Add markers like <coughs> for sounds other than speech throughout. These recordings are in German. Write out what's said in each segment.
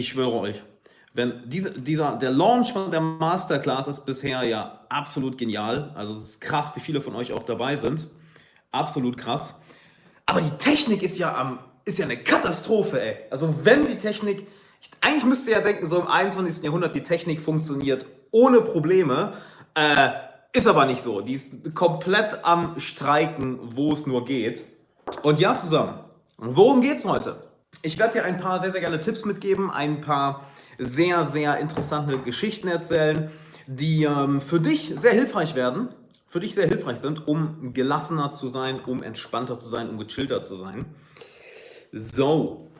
Ich schwöre euch, wenn diese, dieser, der Launch von der Masterclass ist bisher ja absolut genial. Also es ist krass, wie viele von euch auch dabei sind. Absolut krass. Aber die Technik ist ja am, ist ja eine Katastrophe, ey. Also wenn die Technik, ich, eigentlich müsste ja denken, so im 21. Jahrhundert die Technik funktioniert ohne Probleme. Äh, ist aber nicht so. Die ist komplett am Streiken, wo es nur geht. Und ja, zusammen. Worum geht's heute? Ich werde dir ein paar sehr, sehr gerne Tipps mitgeben, ein paar sehr, sehr interessante Geschichten erzählen, die ähm, für dich sehr hilfreich werden, für dich sehr hilfreich sind, um gelassener zu sein, um entspannter zu sein, um gechillter zu sein. So.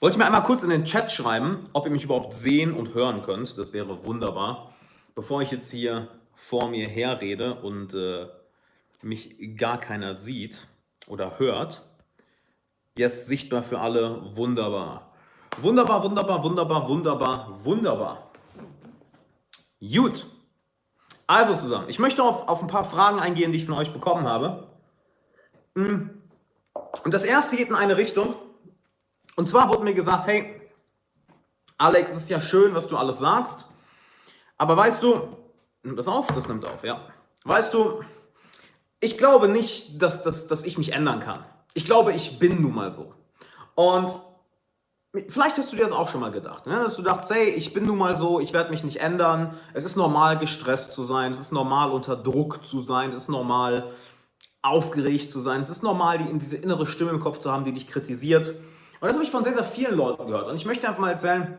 Wollte ich mir einmal kurz in den Chat schreiben, ob ihr mich überhaupt sehen und hören könnt. Das wäre wunderbar. Bevor ich jetzt hier vor mir herrede und äh, mich gar keiner sieht oder hört. Yes, sichtbar für alle. Wunderbar. Wunderbar, wunderbar, wunderbar, wunderbar, wunderbar. Gut. Also zusammen, ich möchte auf, auf ein paar Fragen eingehen, die ich von euch bekommen habe. Hm. Und das erste geht in eine Richtung. Und zwar wurde mir gesagt, hey, Alex, es ist ja schön, was du alles sagst. Aber weißt du, nimmt das auf? Das nimmt auf, ja. Weißt du, ich glaube nicht, dass, dass, dass ich mich ändern kann. Ich glaube, ich bin nun mal so. Und Vielleicht hast du dir das auch schon mal gedacht, ne? dass du dachtest, hey, ich bin nun mal so, ich werde mich nicht ändern. Es ist normal, gestresst zu sein. Es ist normal, unter Druck zu sein. Es ist normal, aufgeregt zu sein. Es ist normal, die, diese innere Stimme im Kopf zu haben, die dich kritisiert. Und das habe ich von sehr, sehr vielen Leuten gehört. Und ich möchte einfach mal erzählen,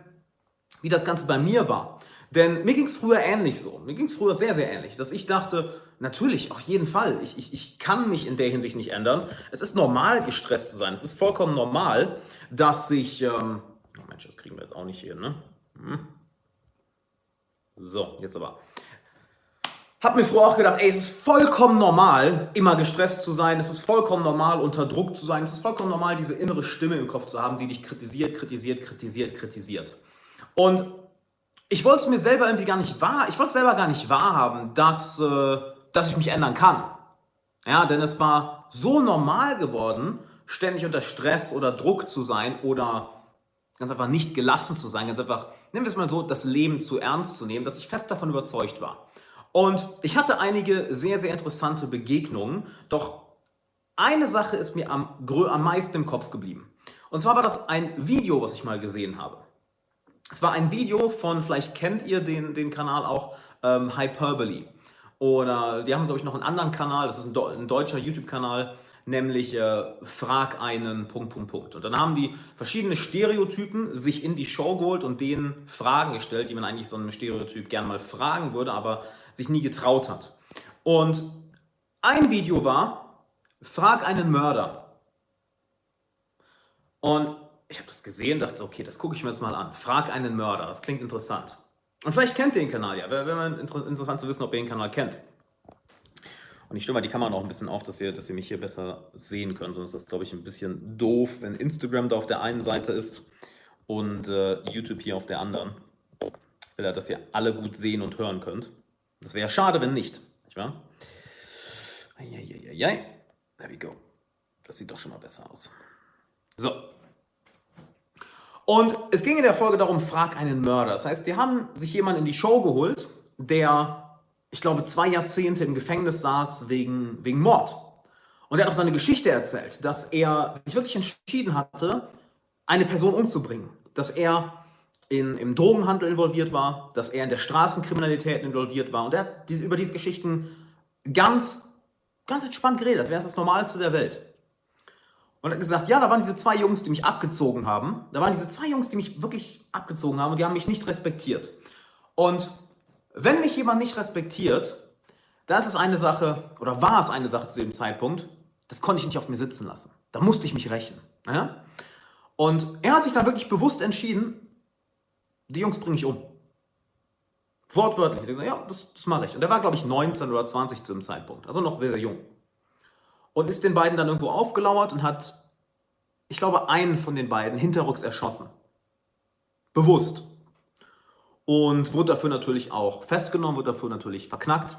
wie das Ganze bei mir war. Denn mir ging es früher ähnlich so. Mir ging es früher sehr, sehr ähnlich, dass ich dachte, natürlich, auf jeden Fall, ich, ich, ich kann mich in der Hinsicht nicht ändern. Es ist normal, gestresst zu sein. Es ist vollkommen normal, dass ich. Ähm, oh Mensch, das kriegen wir jetzt auch nicht hier, ne? Hm. So, jetzt aber. Hab mir früher auch gedacht, ey, es ist vollkommen normal, immer gestresst zu sein. Es ist vollkommen normal, unter Druck zu sein. Es ist vollkommen normal, diese innere Stimme im Kopf zu haben, die dich kritisiert, kritisiert, kritisiert, kritisiert. Und ich wollte es mir selber irgendwie gar nicht wahr, ich wollte selber gar nicht wahrhaben, dass, äh, dass ich mich ändern kann. Ja, denn es war so normal geworden, ständig unter Stress oder Druck zu sein oder ganz einfach nicht gelassen zu sein, ganz einfach, nennen wir es mal so, das Leben zu ernst zu nehmen, dass ich fest davon überzeugt war. Und ich hatte einige sehr, sehr interessante Begegnungen, doch eine Sache ist mir am, am meisten im Kopf geblieben. Und zwar war das ein Video, was ich mal gesehen habe. Es war ein Video von, vielleicht kennt ihr den, den Kanal auch, ähm, Hyperbole. Oder die haben, glaube ich, noch einen anderen Kanal, das ist ein, ein deutscher YouTube-Kanal, nämlich äh, Frag einen Punkt, Punkt, Punkt. Und dann haben die verschiedene Stereotypen sich in die Show geholt und denen Fragen gestellt, die man eigentlich so einem Stereotyp gerne mal fragen würde, aber sich nie getraut hat. Und ein Video war, Frag einen Mörder. Und ich habe das gesehen, dachte, okay, das gucke ich mir jetzt mal an. Frag einen Mörder, das klingt interessant. Und vielleicht kennt ihr den Kanal ja, wäre wär interessant zu wissen, ob ihr den Kanal kennt. Und ich stelle mal die Kamera noch ein bisschen auf, dass ihr, dass ihr mich hier besser sehen könnt. Sonst ist das, glaube ich, ein bisschen doof, wenn Instagram da auf der einen Seite ist und äh, YouTube hier auf der anderen. Will ja, dass ihr alle gut sehen und hören könnt. Das wäre schade, wenn nicht. Nicht wahr? Eieieiei. There we go. Das sieht doch schon mal besser aus. So, und es ging in der Folge darum, frag einen Mörder. Das heißt, die haben sich jemanden in die Show geholt, der, ich glaube, zwei Jahrzehnte im Gefängnis saß wegen, wegen Mord. Und er hat auch seine Geschichte erzählt, dass er sich wirklich entschieden hatte, eine Person umzubringen. Dass er in, im Drogenhandel involviert war, dass er in der Straßenkriminalität involviert war. Und er hat diese, über diese Geschichten ganz, ganz entspannt geredet, als wäre es das Normalste der Welt. Und hat gesagt, ja, da waren diese zwei Jungs, die mich abgezogen haben. Da waren diese zwei Jungs, die mich wirklich abgezogen haben und die haben mich nicht respektiert. Und wenn mich jemand nicht respektiert, da ist es eine Sache, oder war es eine Sache zu dem Zeitpunkt, das konnte ich nicht auf mir sitzen lassen. Da musste ich mich rächen. Ja? Und er hat sich dann wirklich bewusst entschieden, die Jungs bringe ich um. Wortwörtlich. Er hat gesagt, ja, das, das mache ich. Und er war, glaube ich, 19 oder 20 zu dem Zeitpunkt. Also noch sehr, sehr jung und ist den beiden dann irgendwo aufgelauert und hat, ich glaube, einen von den beiden hinterrücks erschossen. Bewusst. Und wurde dafür natürlich auch festgenommen, wurde dafür natürlich verknackt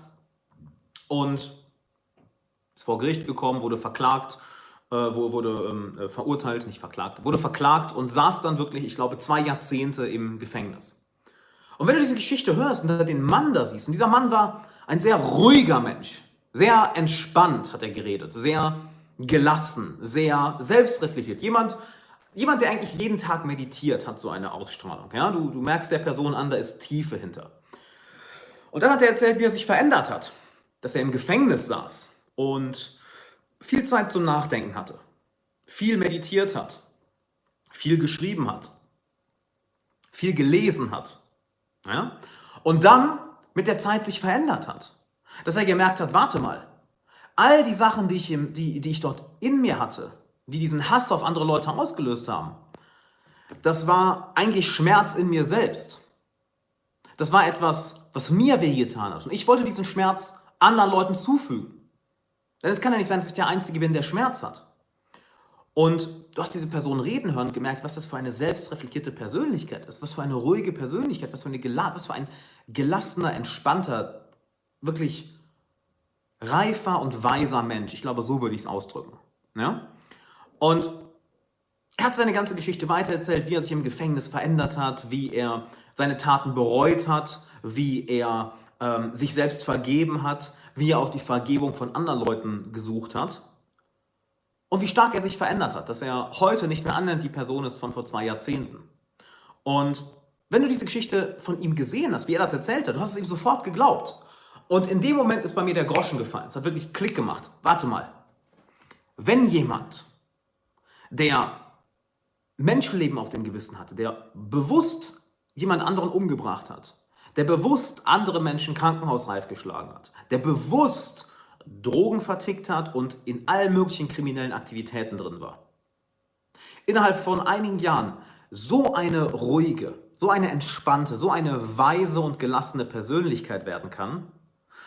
und ist vor Gericht gekommen, wurde verklagt, äh, wurde ähm, äh, verurteilt, nicht verklagt, wurde verklagt und saß dann wirklich, ich glaube, zwei Jahrzehnte im Gefängnis. Und wenn du diese Geschichte hörst und den Mann da siehst, und dieser Mann war ein sehr ruhiger Mensch, sehr entspannt hat er geredet, sehr gelassen, sehr selbstreflektiert. Jemand, jemand, der eigentlich jeden Tag meditiert, hat so eine Ausstrahlung. Ja? Du, du merkst der Person an, da ist Tiefe hinter. Und dann hat er erzählt, wie er sich verändert hat, dass er im Gefängnis saß und viel Zeit zum Nachdenken hatte, viel meditiert hat, viel geschrieben hat, viel gelesen hat. Ja? Und dann mit der Zeit sich verändert hat. Dass er gemerkt hat, warte mal, all die Sachen, die ich, die, die ich dort in mir hatte, die diesen Hass auf andere Leute ausgelöst haben, das war eigentlich Schmerz in mir selbst. Das war etwas, was mir wehgetan hat. Und ich wollte diesen Schmerz anderen Leuten zufügen. Denn es kann ja nicht sein, dass ich der Einzige bin, der Schmerz hat. Und du hast diese Person reden hören und gemerkt, was das für eine selbstreflektierte Persönlichkeit ist, was für eine ruhige Persönlichkeit, was für, eine was für ein gelassener, entspannter, wirklich reifer und weiser Mensch. Ich glaube, so würde ich es ausdrücken. Ja? Und er hat seine ganze Geschichte weitererzählt, wie er sich im Gefängnis verändert hat, wie er seine Taten bereut hat, wie er ähm, sich selbst vergeben hat, wie er auch die Vergebung von anderen Leuten gesucht hat und wie stark er sich verändert hat, dass er heute nicht mehr annimmt die Person ist von vor zwei Jahrzehnten. Und wenn du diese Geschichte von ihm gesehen hast, wie er das erzählt hat, du hast es ihm sofort geglaubt. Und in dem Moment ist bei mir der Groschen gefallen. Es hat wirklich Klick gemacht. Warte mal. Wenn jemand, der Menschenleben auf dem Gewissen hatte, der bewusst jemand anderen umgebracht hat, der bewusst andere Menschen krankenhausreif geschlagen hat, der bewusst Drogen vertickt hat und in allen möglichen kriminellen Aktivitäten drin war. Innerhalb von einigen Jahren so eine ruhige, so eine entspannte, so eine weise und gelassene Persönlichkeit werden kann,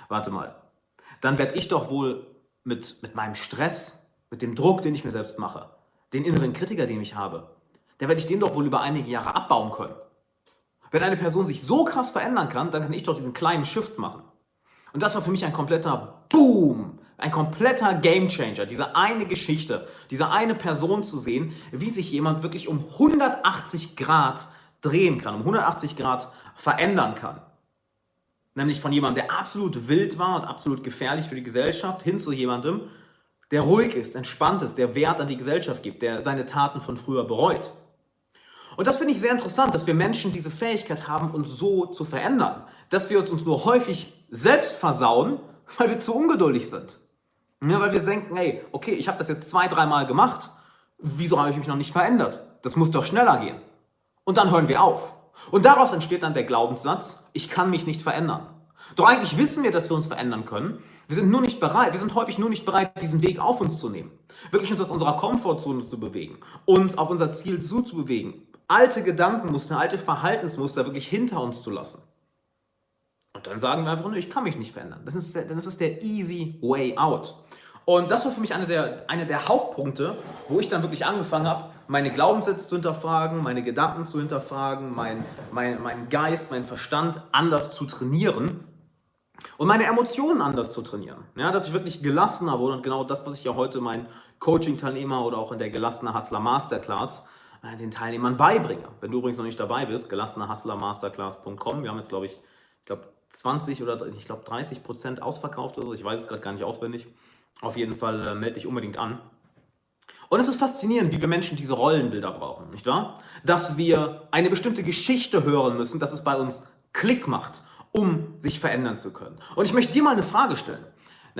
warte mal, dann werde ich doch wohl mit, mit meinem Stress, mit dem Druck, den ich mir selbst mache, den inneren Kritiker, den ich habe, der werde ich den doch wohl über einige Jahre abbauen können. Wenn eine Person sich so krass verändern kann, dann kann ich doch diesen kleinen Shift machen. Und das war für mich ein kompletter Boom, ein kompletter Gamechanger. Diese eine Geschichte, diese eine Person zu sehen, wie sich jemand wirklich um 180 Grad drehen kann, um 180 Grad verändern kann. Nämlich von jemandem, der absolut wild war und absolut gefährlich für die Gesellschaft, hin zu jemandem, der ruhig ist, entspannt ist, der Wert an die Gesellschaft gibt, der seine Taten von früher bereut. Und das finde ich sehr interessant, dass wir Menschen diese Fähigkeit haben, uns so zu verändern. Dass wir uns nur häufig selbst versauen, <laughs> weil wir zu ungeduldig sind. Ja, weil wir denken, hey, okay, ich habe das jetzt zwei, dreimal gemacht, wieso habe ich mich noch nicht verändert? Das muss doch schneller gehen. Und dann hören wir auf. Und daraus entsteht dann der Glaubenssatz, ich kann mich nicht verändern. Doch eigentlich wissen wir, dass wir uns verändern können. Wir sind nur nicht bereit, wir sind häufig nur nicht bereit, diesen Weg auf uns zu nehmen. Wirklich uns aus unserer Komfortzone zu bewegen, uns auf unser Ziel zuzubewegen, alte Gedankenmuster, alte Verhaltensmuster wirklich hinter uns zu lassen. Und dann sagen wir einfach nur, ich kann mich nicht verändern. Das ist, das ist der easy way out. Und das war für mich einer der, eine der Hauptpunkte, wo ich dann wirklich angefangen habe, meine Glaubenssätze zu hinterfragen, meine Gedanken zu hinterfragen, mein, mein, mein Geist, mein Verstand anders zu trainieren und meine Emotionen anders zu trainieren. Ja, dass ich wirklich gelassener wurde und genau das, was ich ja heute meinen Coaching-Teilnehmer oder auch in der gelassene Hustler Masterclass äh, den Teilnehmern beibringe. Wenn du übrigens noch nicht dabei bist, gelassenerhustlermasterclass.com. Wir haben jetzt, glaube ich, ich glaube 20 oder ich glaube 30 Prozent ausverkauft oder so. Ich weiß es gerade gar nicht auswendig. Auf jeden Fall äh, melde dich unbedingt an. Und es ist faszinierend, wie wir Menschen diese Rollenbilder brauchen, nicht wahr? Dass wir eine bestimmte Geschichte hören müssen, dass es bei uns Klick macht, um sich verändern zu können. Und ich möchte dir mal eine Frage stellen.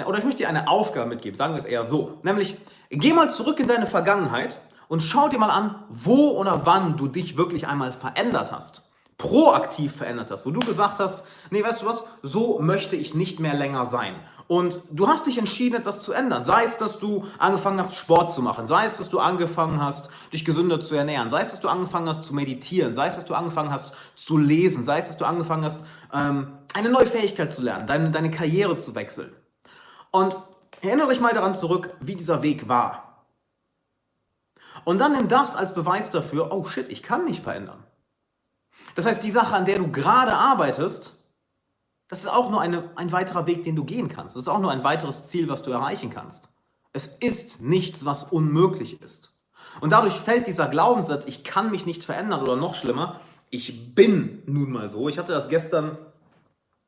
Oder ich möchte dir eine Aufgabe mitgeben, sagen wir es eher so. Nämlich, geh mal zurück in deine Vergangenheit und schau dir mal an, wo oder wann du dich wirklich einmal verändert hast. Proaktiv verändert hast, wo du gesagt hast, nee, weißt du was, so möchte ich nicht mehr länger sein. Und du hast dich entschieden, etwas zu ändern. Sei es, dass du angefangen hast, Sport zu machen. Sei es, dass du angefangen hast, dich gesünder zu ernähren. Sei es, dass du angefangen hast, zu meditieren. Sei es, dass du angefangen hast, zu lesen. Sei es, dass du angefangen hast, ähm, eine neue Fähigkeit zu lernen, deine, deine Karriere zu wechseln. Und erinnere dich mal daran zurück, wie dieser Weg war. Und dann nimm das als Beweis dafür, oh shit, ich kann mich verändern. Das heißt, die Sache, an der du gerade arbeitest, das ist auch nur eine, ein weiterer Weg, den du gehen kannst. Das ist auch nur ein weiteres Ziel, was du erreichen kannst. Es ist nichts, was unmöglich ist. Und dadurch fällt dieser Glaubenssatz, ich kann mich nicht verändern oder noch schlimmer, ich bin nun mal so. Ich hatte das gestern,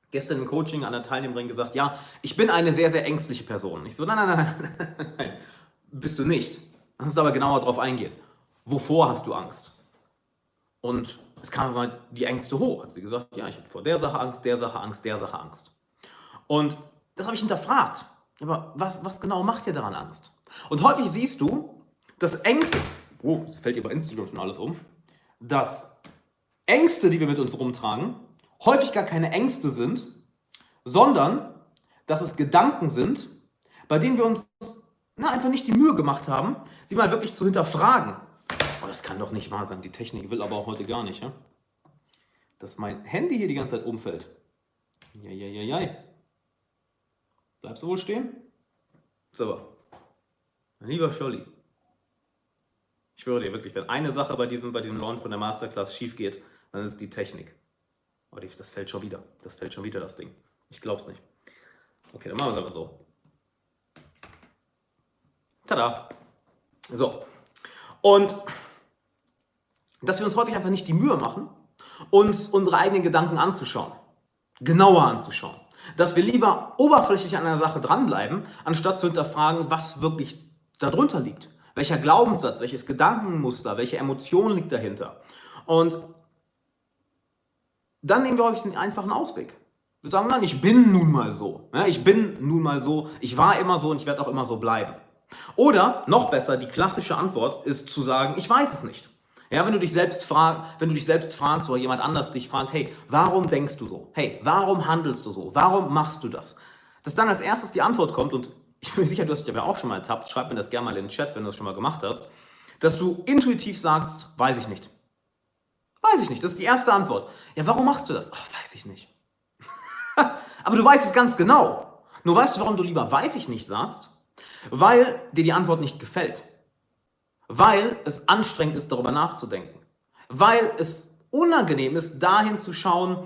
gestern im Coaching an der Teilnehmerin gesagt, ja, ich bin eine sehr, sehr ängstliche Person. Ich so, nein, nein, nein, nein, nein, bist du nicht. Lass uns aber genauer darauf eingehen. Wovor hast du Angst? Und es kamen mal die Ängste hoch. Hat sie gesagt, ja, ich habe vor der Sache Angst, der Sache Angst, der Sache Angst. Und das habe ich hinterfragt. Aber was, was genau macht dir daran Angst? Und häufig siehst du, dass Ängste, oh, es fällt dir bei Instagram schon alles um, dass Ängste, die wir mit uns rumtragen, häufig gar keine Ängste sind, sondern dass es Gedanken sind, bei denen wir uns na, einfach nicht die Mühe gemacht haben, sie mal wirklich zu hinterfragen. Oh, das kann doch nicht wahr sein. Die Technik will aber auch heute gar nicht, ja? Dass mein Handy hier die ganze Zeit umfällt. Ja, ja, ja, ja. Bleibst du wohl stehen? So. Lieber Scholli, ich schwöre dir wirklich, wenn eine Sache bei diesem, bei diesem Launch von der Masterclass schief geht, dann ist es die Technik. Aber oh, das fällt schon wieder. Das fällt schon wieder, das Ding. Ich glaub's nicht. Okay, dann machen wir es aber so. Tada. So. Und dass wir uns häufig einfach nicht die Mühe machen, uns unsere eigenen Gedanken anzuschauen, genauer anzuschauen. Dass wir lieber oberflächlich an einer Sache dranbleiben, anstatt zu hinterfragen, was wirklich darunter liegt. Welcher Glaubenssatz, welches Gedankenmuster, welche Emotion liegt dahinter. Und dann nehmen wir euch den einfachen Ausweg. Wir sagen, nein, ich bin nun mal so. Ich bin nun mal so, ich war immer so und ich werde auch immer so bleiben. Oder noch besser, die klassische Antwort ist zu sagen, ich weiß es nicht. Ja, wenn du dich selbst fragst, wenn du dich selbst fragst oder jemand anders dich fragt, hey, warum denkst du so? Hey, warum handelst du so? Warum machst du das? Dass dann als erstes die Antwort kommt und <laughs> ich bin mir sicher, du hast dich aber auch schon mal ertappt, schreib mir das gerne mal in den Chat, wenn du das schon mal gemacht hast, dass du intuitiv sagst, weiß ich nicht. Weiß ich nicht, das ist die erste Antwort. Ja, warum machst du das? Ach, weiß ich nicht. <laughs> aber du weißt es ganz genau. Nur weißt du, warum du lieber weiß ich nicht sagst? Weil dir die Antwort nicht gefällt. Weil es anstrengend ist, darüber nachzudenken. Weil es unangenehm ist, dahin zu schauen,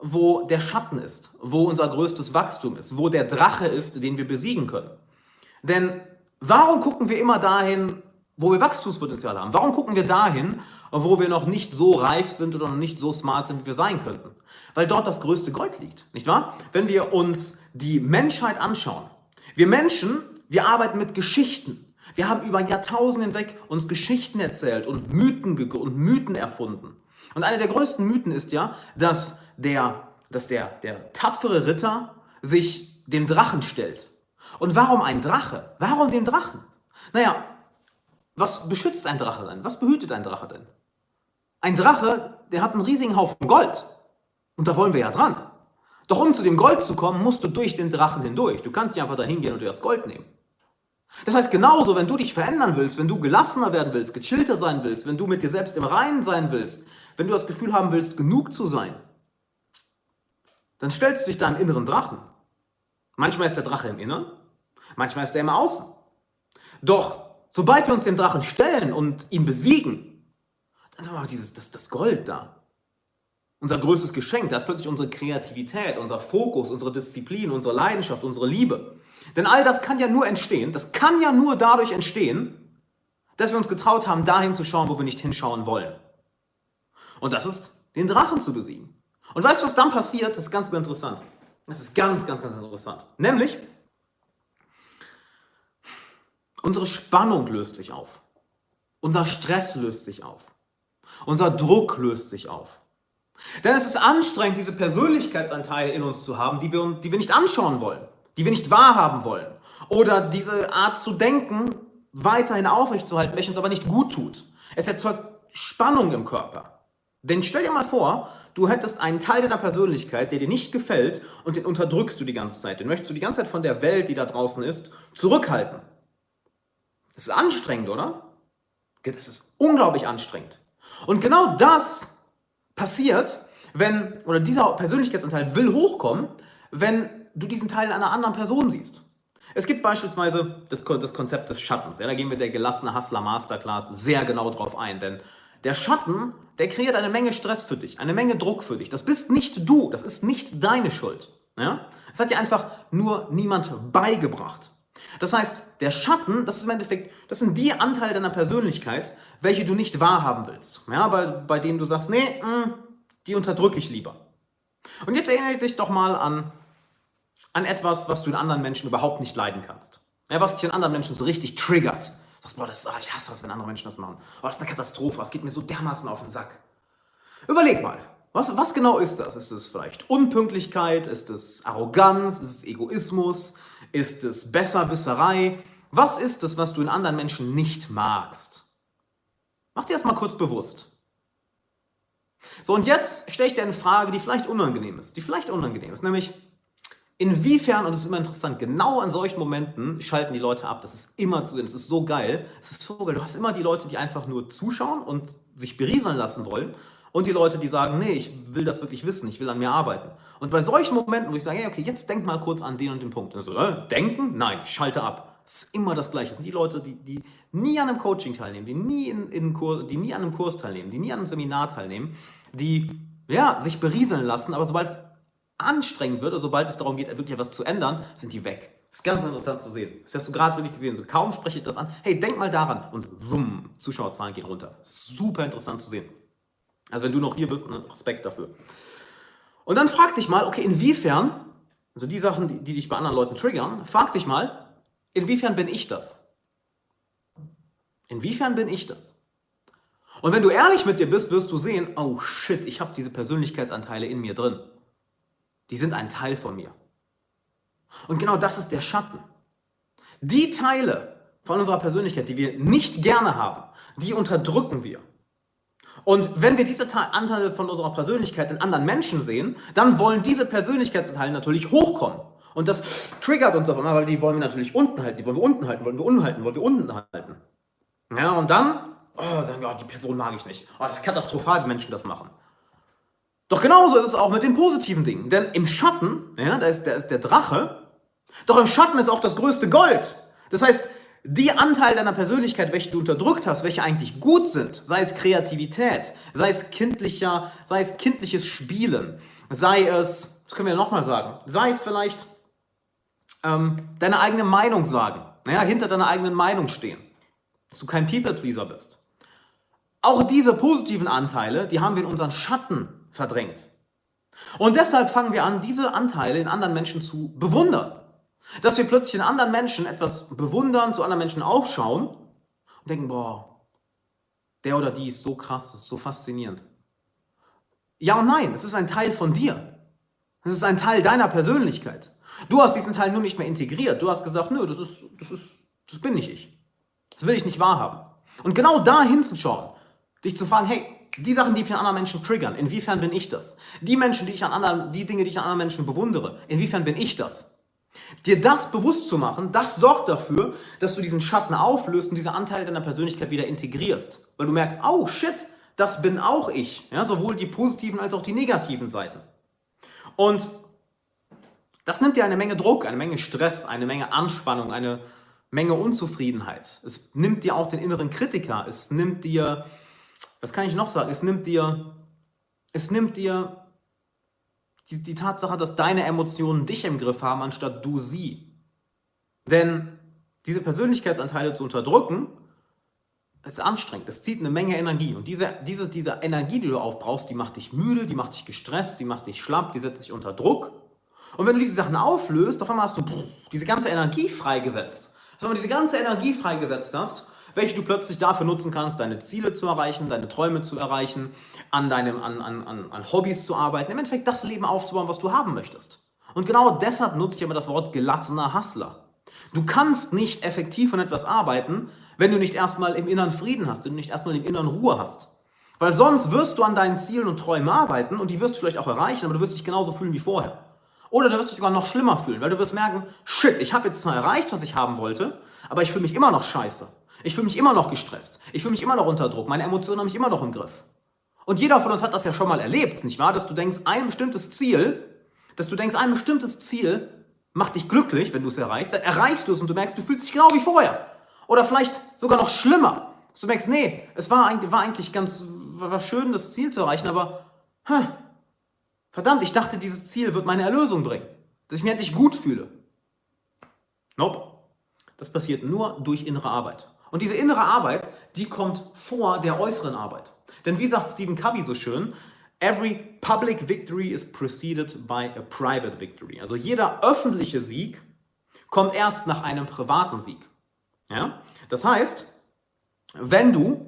wo der Schatten ist, wo unser größtes Wachstum ist, wo der Drache ist, den wir besiegen können. Denn warum gucken wir immer dahin, wo wir Wachstumspotenzial haben? Warum gucken wir dahin, wo wir noch nicht so reif sind oder noch nicht so smart sind, wie wir sein könnten? Weil dort das größte Gold liegt, nicht wahr? Wenn wir uns die Menschheit anschauen, wir Menschen wir arbeiten mit Geschichten. Wir haben über Jahrtausende hinweg uns Geschichten erzählt und Mythen und Mythen erfunden. Und einer der größten Mythen ist ja, dass der, dass der, der tapfere Ritter sich dem Drachen stellt. Und warum ein Drache? Warum den Drachen? Naja, was beschützt ein Drache denn? Was behütet ein Drache denn? Ein Drache, der hat einen riesigen Haufen Gold. Und da wollen wir ja dran. Doch um zu dem Gold zu kommen, musst du durch den Drachen hindurch. Du kannst nicht einfach da hingehen und dir das Gold nehmen. Das heißt, genauso, wenn du dich verändern willst, wenn du gelassener werden willst, gechillter sein willst, wenn du mit dir selbst im Reinen sein willst, wenn du das Gefühl haben willst, genug zu sein, dann stellst du dich deinem inneren Drachen. Manchmal ist der Drache im Innern, manchmal ist er im Außen. Doch sobald wir uns dem Drachen stellen und ihn besiegen, dann ist aber dieses, das, das Gold da. Unser größtes Geschenk, da ist plötzlich unsere Kreativität, unser Fokus, unsere Disziplin, unsere Leidenschaft, unsere Liebe. Denn all das kann ja nur entstehen, das kann ja nur dadurch entstehen, dass wir uns getraut haben, dahin zu schauen, wo wir nicht hinschauen wollen. Und das ist, den Drachen zu besiegen. Und weißt du, was dann passiert? Das ist ganz, ganz interessant. Das ist ganz, ganz, ganz interessant. Nämlich, unsere Spannung löst sich auf. Unser Stress löst sich auf. Unser Druck löst sich auf. Denn es ist anstrengend, diese Persönlichkeitsanteile in uns zu haben, die wir, die wir nicht anschauen wollen, die wir nicht wahrhaben wollen. Oder diese Art zu denken weiterhin aufrechtzuerhalten, welche uns aber nicht gut tut. Es erzeugt Spannung im Körper. Denn stell dir mal vor, du hättest einen Teil deiner Persönlichkeit, der dir nicht gefällt und den unterdrückst du die ganze Zeit. Den möchtest du die ganze Zeit von der Welt, die da draußen ist, zurückhalten. Das ist anstrengend, oder? Das ist unglaublich anstrengend. Und genau das passiert, wenn, oder dieser Persönlichkeitsanteil will hochkommen, wenn du diesen Teil einer anderen Person siehst. Es gibt beispielsweise das, das Konzept des Schattens. Ja, da gehen wir der gelassene Hustler Masterclass sehr genau drauf ein, denn der Schatten, der kreiert eine Menge Stress für dich, eine Menge Druck für dich. Das bist nicht du, das ist nicht deine Schuld. Ja? Hat dir einfach nur niemand beigebracht. Das heißt, der Schatten, das ist im Endeffekt, das sind die Anteile deiner Persönlichkeit, welche du nicht wahrhaben willst. Ja, bei, bei denen du sagst, nee, mh, hm, die unterdrücke ich lieber. Und jetzt erinnere dich doch mal an, an etwas, was du in anderen Menschen überhaupt nicht leiden kannst. Ja, was dich in anderen Menschen so richtig triggert. Du sagst, boah, das, ach, ich hasse das, wenn andere Menschen das machen. Oh, das ist eine Katastrophe, das geht mir so dermaßen auf den Sack. Überleg mal, was, was genau ist das? Ist es vielleicht Unpünktlichkeit? Ist es Arroganz? Ist es Egoismus? Ist es Besserwisserei? Was ist es, was du in anderen Menschen nicht magst? Mach dir das mal kurz bewusst. So, und jetzt stelle ich dir eine Frage, die vielleicht unangenehm ist. Die vielleicht unangenehm ist, nämlich, inwiefern, und das ist immer interessant, genau an solchen Momenten schalten die Leute ab. Das ist immer zu sehen, das ist so geil. Das ist so geil. Du hast immer die Leute, die einfach nur zuschauen und sich berieseln lassen wollen. Und die Leute, die sagen, nee, ich will das wirklich wissen, ich will an mir arbeiten. Und bei solchen Momenten, wo ich sage, hey, okay, jetzt denk mal kurz an den und den Punkt. Und so, äh, denken? Nein, ich schalte ab. Das ist immer das Gleiche. Das sind die Leute, die, die nie an einem Coaching teilnehmen, die nie, in, in Kurs, die nie an einem Kurs teilnehmen, die nie an einem Seminar teilnehmen, die ja, sich berieseln lassen, aber sobald es anstrengend wird oder sobald es darum geht, wirklich etwas zu ändern, sind die weg. Das ist ganz interessant zu sehen. Das hast du gerade wirklich gesehen. So, kaum spreche ich das an. Hey, denk mal daran. Und wumm, Zuschauerzahlen gehen runter. Super interessant zu sehen. Also wenn du noch hier bist, ne, Respekt dafür. Und dann frag dich mal, okay, inwiefern, also die Sachen, die, die dich bei anderen Leuten triggern, frag dich mal, inwiefern bin ich das? Inwiefern bin ich das? Und wenn du ehrlich mit dir bist, wirst du sehen, oh shit, ich habe diese Persönlichkeitsanteile in mir drin. Die sind ein Teil von mir. Und genau das ist der Schatten. Die Teile von unserer Persönlichkeit, die wir nicht gerne haben, die unterdrücken wir. Und wenn wir diese Anteile von unserer Persönlichkeit in anderen Menschen sehen, dann wollen diese Persönlichkeitsanteile natürlich hochkommen. Und das triggert uns auf einmal, weil die wollen wir natürlich unten halten, die wollen wir unten halten, wollen wir unten halten, wollen wir unten halten. Ja, und dann, oh, dann, oh, die Person mag ich nicht. Oh, das ist katastrophal, wie Menschen das machen. Doch genauso ist es auch mit den positiven Dingen. Denn im Schatten, ja, da ist, da ist der Drache, doch im Schatten ist auch das größte Gold. Das heißt, die Anteile deiner Persönlichkeit, welche du unterdrückt hast, welche eigentlich gut sind, sei es Kreativität, sei es kindlicher, sei es kindliches Spielen, sei es, das können wir nochmal sagen, sei es vielleicht ähm, deine eigene Meinung sagen, naja, hinter deiner eigenen Meinung stehen, dass du kein People-Pleaser bist. Auch diese positiven Anteile, die haben wir in unseren Schatten verdrängt. Und deshalb fangen wir an, diese Anteile in anderen Menschen zu bewundern. Dass wir plötzlich in anderen Menschen etwas bewundern, zu anderen Menschen aufschauen und denken, boah, der oder die ist so krass, das ist so faszinierend. Ja und nein, es ist ein Teil von dir. Es ist ein Teil deiner Persönlichkeit. Du hast diesen Teil nur nicht mehr integriert. Du hast gesagt, nö, das ist, das ist, das bin nicht ich. Das will ich nicht wahrhaben. Und genau da hinzuschauen, dich zu fragen, hey, die Sachen, die mich an anderen Menschen triggern, inwiefern bin ich das? Die Menschen, die ich an anderen, die Dinge, die ich an anderen Menschen bewundere, inwiefern bin ich das? Dir das bewusst zu machen, das sorgt dafür, dass du diesen Schatten auflöst und diese Anteile deiner Persönlichkeit wieder integrierst. Weil du merkst, oh shit, das bin auch ich. Ja, sowohl die positiven als auch die negativen Seiten. Und das nimmt dir eine Menge Druck, eine Menge Stress, eine Menge Anspannung, eine Menge Unzufriedenheit. Es nimmt dir auch den inneren Kritiker. Es nimmt dir, was kann ich noch sagen? Es nimmt dir, es nimmt dir die, die Tatsache, dass deine Emotionen dich im Griff haben, anstatt du sie. Denn diese Persönlichkeitsanteile zu unterdrücken, ist anstrengend. Es zieht eine Menge Energie. Und diese, diese, diese Energie, die du aufbrauchst, die macht dich müde, die macht dich gestresst, die macht dich schlapp, die setzt dich unter Druck. Und wenn du diese Sachen auflöst, auf einmal hast du diese ganze Energie freigesetzt. Wenn du diese ganze Energie freigesetzt hast, welche du plötzlich dafür nutzen kannst, deine Ziele zu erreichen, deine Träume zu erreichen, an, deinem, an, an, an, Hobbys zu arbeiten, im Endeffekt das Leben aufzubauen, was du haben möchtest. Und genau deshalb nutze ich immer das Wort gelassener Hustler. Du kannst nicht effektiv an etwas arbeiten, wenn du nicht erstmal im Inneren Frieden hast, wenn du nicht erstmal im Inneren Ruhe hast. Weil sonst wirst du an deinen Zielen und Träumen arbeiten und die wirst du vielleicht auch erreichen, aber du wirst dich genauso fühlen wie vorher. Oder du wirst dich sogar noch schlimmer fühlen, weil du wirst merken, shit, ich habe jetzt zwar erreicht, was ich haben wollte, aber ich fühle mich immer noch scheiße. Ich fühle mich immer noch gestresst. Ich fühle mich immer noch unter Druck. Meine Emotionen haben mich immer noch im Griff. Und jeder von uns hat das ja schon mal erlebt, nicht wahr? Dass du denkst, ein bestimmtes Ziel, dass du denkst, ein bestimmtes Ziel macht dich glücklich, wenn du es erreichst. Dann erreichst du es und du merkst, du fühlst dich genau wie vorher. Oder vielleicht sogar noch schlimmer. Dass du merkst, nee, es war, war eigentlich ganz war schön, das Ziel zu erreichen, aber huh, verdammt, ich dachte, dieses Ziel wird meine Erlösung bringen. Dass ich mich endlich gut fühle. Nope. Das passiert nur durch innere Arbeit. Und diese innere Arbeit, die kommt vor der äußeren Arbeit. Denn wie sagt Stephen Covey so schön, every public victory is preceded by a private victory. Also jeder öffentliche Sieg kommt erst nach einem privaten Sieg. Ja? Das heißt, wenn du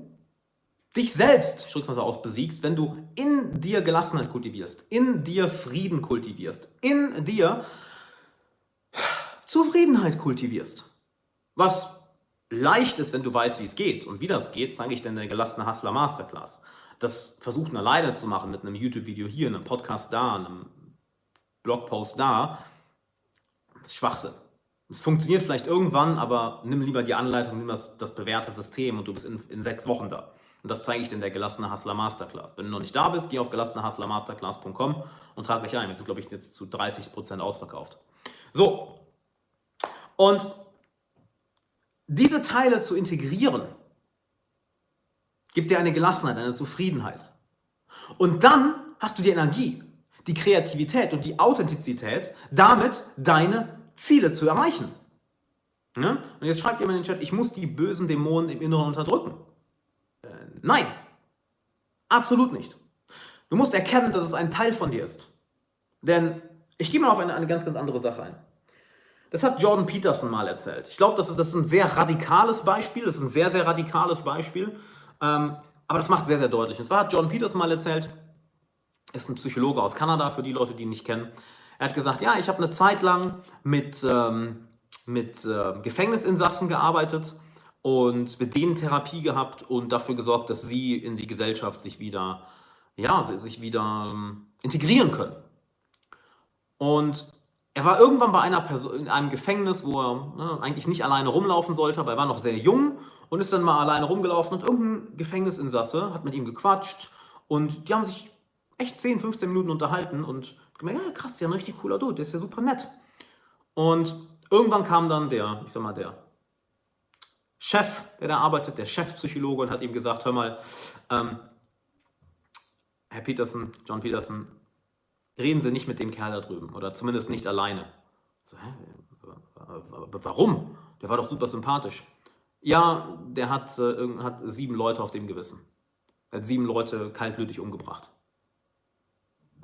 dich selbst, ich drück's mal so aus, besiegst, wenn du in dir Gelassenheit kultivierst, in dir Frieden kultivierst, in dir Zufriedenheit kultivierst, was leicht ist, wenn du weißt, wie es geht und wie das geht, zeige ich dir in der gelassene Hustler Masterclass. Das versuchen alleine zu machen mit einem YouTube-Video hier, einem Podcast da, einem Blogpost da, ist Schwachsinn. Es funktioniert vielleicht irgendwann, aber nimm lieber die Anleitung, nimm das, das bewährte System und du bist in, in sechs Wochen da. Und das zeige ich dir in der Gelassene Hustler Masterclass. Wenn du noch nicht da bist, geh auf gelassenehustlermasterclass.com und trag dich ein. Sind, glaube ich, jetzt zu 30% ausverkauft. So. Und diese Teile zu integrieren, gibt dir eine Gelassenheit, eine Zufriedenheit. Und dann hast du die Energie, die Kreativität und die Authentizität, damit deine Ziele zu erreichen. Ja? Und jetzt schreibt jemand in den Chat, ich muss die bösen Dämonen im Inneren unterdrücken. Nein, absolut nicht. Du musst erkennen, dass es ein Teil von dir ist. Denn ich gehe mal auf eine, eine ganz, ganz andere Sache ein. Das hat Jordan Peterson mal erzählt. Ich glaube, das ist, das ist ein sehr radikales Beispiel. Das ist ein sehr, sehr radikales Beispiel. Ähm, aber das macht sehr, sehr deutlich. Und zwar hat Jordan Peterson mal erzählt, ist ein Psychologe aus Kanada, für die Leute, die ihn nicht kennen. Er hat gesagt, ja, ich habe eine Zeit lang mit, ähm, mit äh, Gefängnisinsassen gearbeitet und mit denen Therapie gehabt und dafür gesorgt, dass sie in die Gesellschaft sich wieder, ja, sich wieder ähm, integrieren können. Und er war irgendwann bei einer Person in einem Gefängnis, wo er ne, eigentlich nicht alleine rumlaufen sollte, aber er war noch sehr jung und ist dann mal alleine rumgelaufen und irgendein Gefängnisinsasse hat mit ihm gequatscht und die haben sich echt 10, 15 Minuten unterhalten und gemerkt, ja krass, ist ja ein richtig cooler Dude, der ist ja super nett. Und irgendwann kam dann der, ich sag mal, der Chef, der da arbeitet, der Chefpsychologe und hat ihm gesagt, hör mal, ähm, Herr Peterson, John Peterson, reden Sie nicht mit dem Kerl da drüben oder zumindest nicht alleine. So, hä? Warum? Der war doch super sympathisch. Ja, der hat, äh, hat sieben Leute auf dem Gewissen. Er hat sieben Leute kaltblütig umgebracht.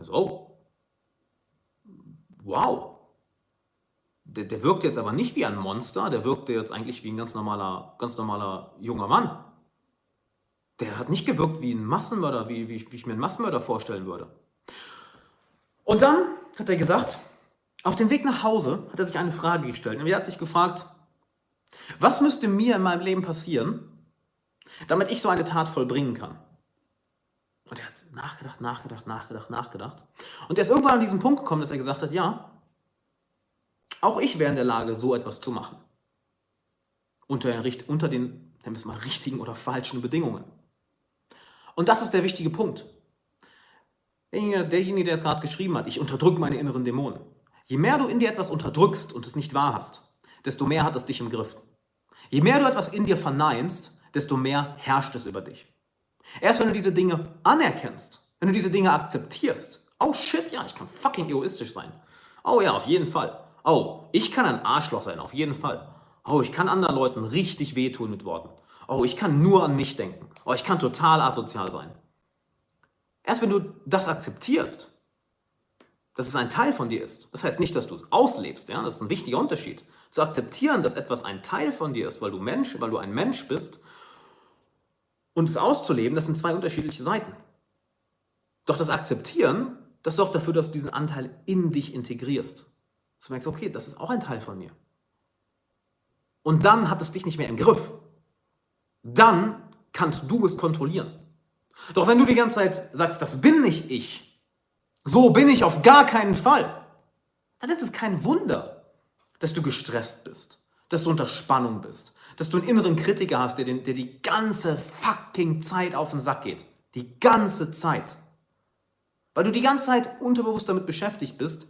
So, oh, wow, der, der wirkt jetzt aber nicht wie ein Monster, der wirkte jetzt eigentlich wie ein ganz normaler, ganz normaler junger Mann. Der hat nicht gewirkt wie ein Massenmörder, wie, wie, wie ich mir einen Massenmörder vorstellen würde. Und dann hat er gesagt, auf dem Weg nach Hause hat er sich eine Frage gestellt. Und er hat sich gefragt, was müsste mir in meinem Leben passieren, damit ich so eine Tat vollbringen kann? Und er hat nachgedacht, nachgedacht, nachgedacht, nachgedacht. Und er ist irgendwann an diesen Punkt gekommen, dass er gesagt hat, ja, auch ich wäre in der Lage, so etwas zu machen. Unter den, unter den nennen wir es mal, richtigen oder falschen Bedingungen. Und das ist der wichtige Punkt. Derjenige, der es gerade geschrieben hat, ich unterdrücke meine inneren Dämonen. Je mehr du in dir etwas unterdrückst und es nicht wahr hast, desto mehr hat es dich im Griff. Je mehr du etwas in dir verneinst, desto mehr herrscht es über dich. Erst wenn du diese Dinge anerkennst, wenn du diese Dinge akzeptierst, oh shit, ja, ich kann fucking egoistisch sein. Oh ja, auf jeden Fall. Oh, ich kann ein Arschloch sein, auf jeden Fall. Oh, ich kann anderen Leuten richtig wehtun mit Worten. Oh, ich kann nur an mich denken. Oh, ich kann total asozial sein. Erst wenn du das akzeptierst, dass es ein Teil von dir ist, das heißt nicht, dass du es auslebst, ja, das ist ein wichtiger Unterschied. Zu akzeptieren, dass etwas ein Teil von dir ist, weil du Mensch, weil du ein Mensch bist und es auszuleben, das sind zwei unterschiedliche Seiten. Doch das Akzeptieren, das sorgt dafür, dass du diesen Anteil in dich integrierst. Du merkst, okay, das ist auch ein Teil von mir. Und dann hat es dich nicht mehr im Griff. Dann kannst du es kontrollieren. Doch wenn du die ganze Zeit sagst, das bin nicht ich, so bin ich auf gar keinen Fall, dann ist es kein Wunder, dass du gestresst bist, dass du unter Spannung bist, dass du einen inneren Kritiker hast, der, den, der die ganze fucking Zeit auf den Sack geht. Die ganze Zeit. Weil du die ganze Zeit unterbewusst damit beschäftigt bist,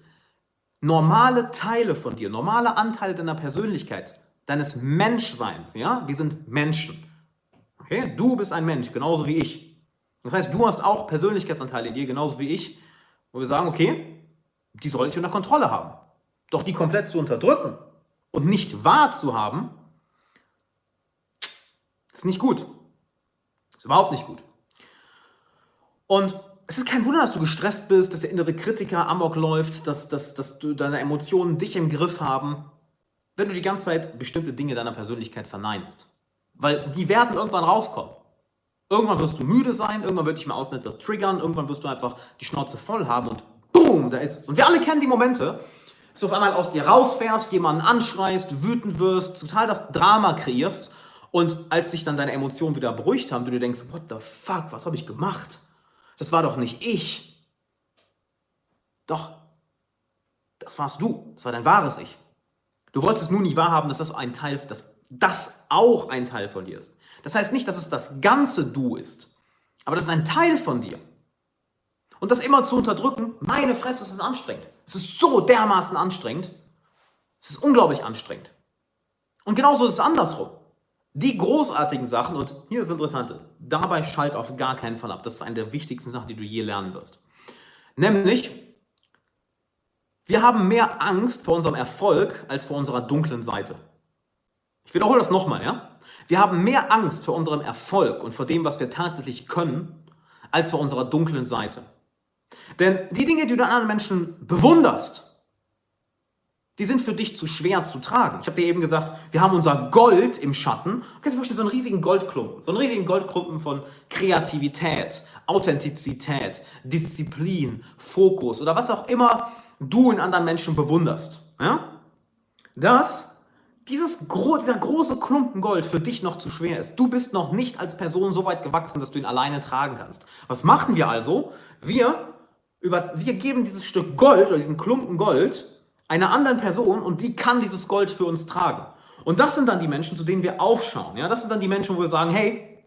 normale Teile von dir, normale Anteile deiner Persönlichkeit, deines Menschseins, ja, wir sind Menschen. Okay? Du bist ein Mensch, genauso wie ich. Das heißt, du hast auch Persönlichkeitsanteile in dir, genauso wie ich, wo wir sagen, okay, die soll ich unter Kontrolle haben. Doch die komplett zu unterdrücken und nicht wahr zu haben, ist nicht gut. Ist überhaupt nicht gut. Und es ist kein Wunder, dass du gestresst bist, dass der innere Kritiker amok läuft, dass, dass, dass du deine Emotionen dich im Griff haben, wenn du die ganze Zeit bestimmte Dinge deiner Persönlichkeit verneinst. Weil die werden irgendwann rauskommen. Irgendwann wirst du müde sein, irgendwann wird dich mal außen etwas triggern, irgendwann wirst du einfach die Schnauze voll haben und boom, da ist es. Und wir alle kennen die Momente, dass du auf einmal aus dir rausfährst, jemanden anschreist, wütend wirst, total das Drama kreierst und als sich dann deine Emotionen wieder beruhigt haben, du dir denkst, what the fuck, was habe ich gemacht? Das war doch nicht ich. Doch, das warst du, das war dein wahres Ich. Du wolltest nur nicht wahrhaben, dass das ein Teil, dass das auch ein Teil von dir ist. Das heißt nicht, dass es das ganze Du ist, aber das ist ein Teil von dir. Und das immer zu unterdrücken, meine Fresse, es ist anstrengend. Es ist so dermaßen anstrengend. Es ist unglaublich anstrengend. Und genauso ist es andersrum. Die großartigen Sachen, und hier ist das Interessante, dabei schalt auf gar keinen Fall ab. Das ist eine der wichtigsten Sachen, die du je lernen wirst. Nämlich, wir haben mehr Angst vor unserem Erfolg als vor unserer dunklen Seite. Ich wiederhole das nochmal, ja? Wir haben mehr Angst vor unserem Erfolg und vor dem, was wir tatsächlich können, als vor unserer dunklen Seite. Denn die Dinge, die du an anderen Menschen bewunderst, die sind für dich zu schwer zu tragen. Ich habe dir eben gesagt, wir haben unser Gold im Schatten. Du kannst dir vorstellen, so einen riesigen Goldklumpen. So einen riesigen Goldklumpen von Kreativität, Authentizität, Disziplin, Fokus oder was auch immer du in anderen Menschen bewunderst. Ja? Das dieses gro dieser große Klumpen Gold für dich noch zu schwer ist. Du bist noch nicht als Person so weit gewachsen, dass du ihn alleine tragen kannst. Was machen wir also? Wir, über, wir geben dieses Stück Gold oder diesen Klumpen Gold einer anderen Person und die kann dieses Gold für uns tragen. Und das sind dann die Menschen, zu denen wir aufschauen. Ja? Das sind dann die Menschen, wo wir sagen, hey,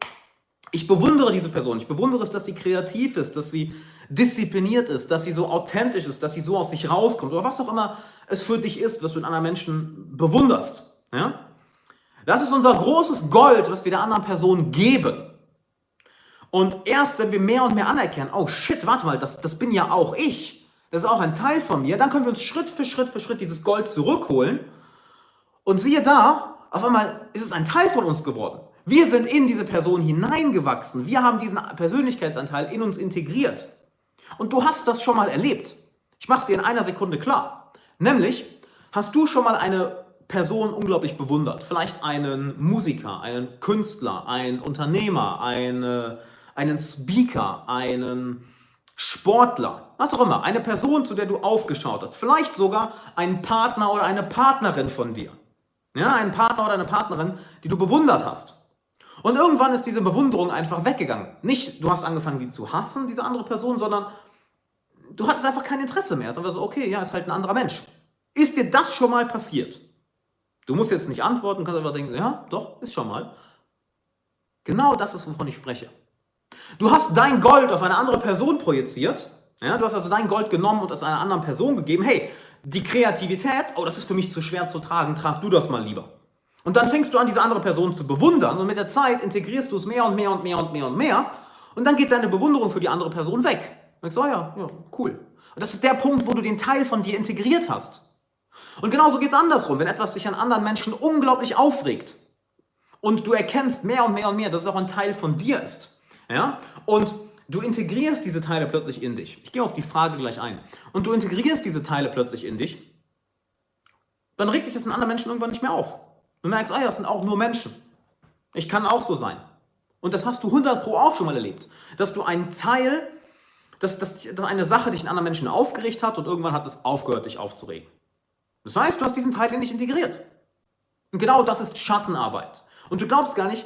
ich bewundere diese Person. Ich bewundere es, dass sie kreativ ist, dass sie diszipliniert ist, dass sie so authentisch ist, dass sie so aus sich rauskommt oder was auch immer es für dich ist, was du in anderen Menschen bewunderst. Ja? Das ist unser großes Gold, was wir der anderen Person geben. Und erst wenn wir mehr und mehr anerkennen, oh shit, warte mal, das, das bin ja auch ich, das ist auch ein Teil von mir, dann können wir uns Schritt für Schritt für Schritt dieses Gold zurückholen. Und siehe da, auf einmal ist es ein Teil von uns geworden. Wir sind in diese Person hineingewachsen. Wir haben diesen Persönlichkeitsanteil in uns integriert. Und du hast das schon mal erlebt. Ich mache es dir in einer Sekunde klar. Nämlich, hast du schon mal eine Person unglaublich bewundert? Vielleicht einen Musiker, einen Künstler, einen Unternehmer, eine, einen Speaker, einen Sportler, was auch immer. Eine Person, zu der du aufgeschaut hast. Vielleicht sogar einen Partner oder eine Partnerin von dir. Ja, einen Partner oder eine Partnerin, die du bewundert hast. Und irgendwann ist diese Bewunderung einfach weggegangen. Nicht, du hast angefangen, sie zu hassen, diese andere Person, sondern du hattest einfach kein Interesse mehr. Es ist so, okay, ja, ist halt ein anderer Mensch. Ist dir das schon mal passiert? Du musst jetzt nicht antworten, kannst einfach denken, ja, doch, ist schon mal. Genau das ist, wovon ich spreche. Du hast dein Gold auf eine andere Person projiziert. Ja, du hast also dein Gold genommen und es einer anderen Person gegeben. Hey, die Kreativität, oh, das ist für mich zu schwer zu tragen, trag du das mal lieber. Und dann fängst du an, diese andere Person zu bewundern und mit der Zeit integrierst du es mehr und mehr und mehr und mehr und mehr und dann geht deine Bewunderung für die andere Person weg. Und denkst, oh ja, ja, cool. Und das ist der Punkt, wo du den Teil von dir integriert hast. Und genauso geht es andersrum, wenn etwas dich an anderen Menschen unglaublich aufregt und du erkennst mehr und mehr und mehr, dass es auch ein Teil von dir ist. Ja? Und du integrierst diese Teile plötzlich in dich. Ich gehe auf die Frage gleich ein. Und du integrierst diese Teile plötzlich in dich, dann regt dich das in anderen Menschen irgendwann nicht mehr auf. Du merkst, ah ja, das sind auch nur Menschen. Ich kann auch so sein. Und das hast du 100 Pro auch schon mal erlebt. Dass du einen Teil, dass, dass, dass eine Sache dich in anderen Menschen aufgeregt hat und irgendwann hat es aufgehört, dich aufzuregen. Das heißt, du hast diesen Teil in dich integriert. Und genau das ist Schattenarbeit. Und du glaubst gar nicht,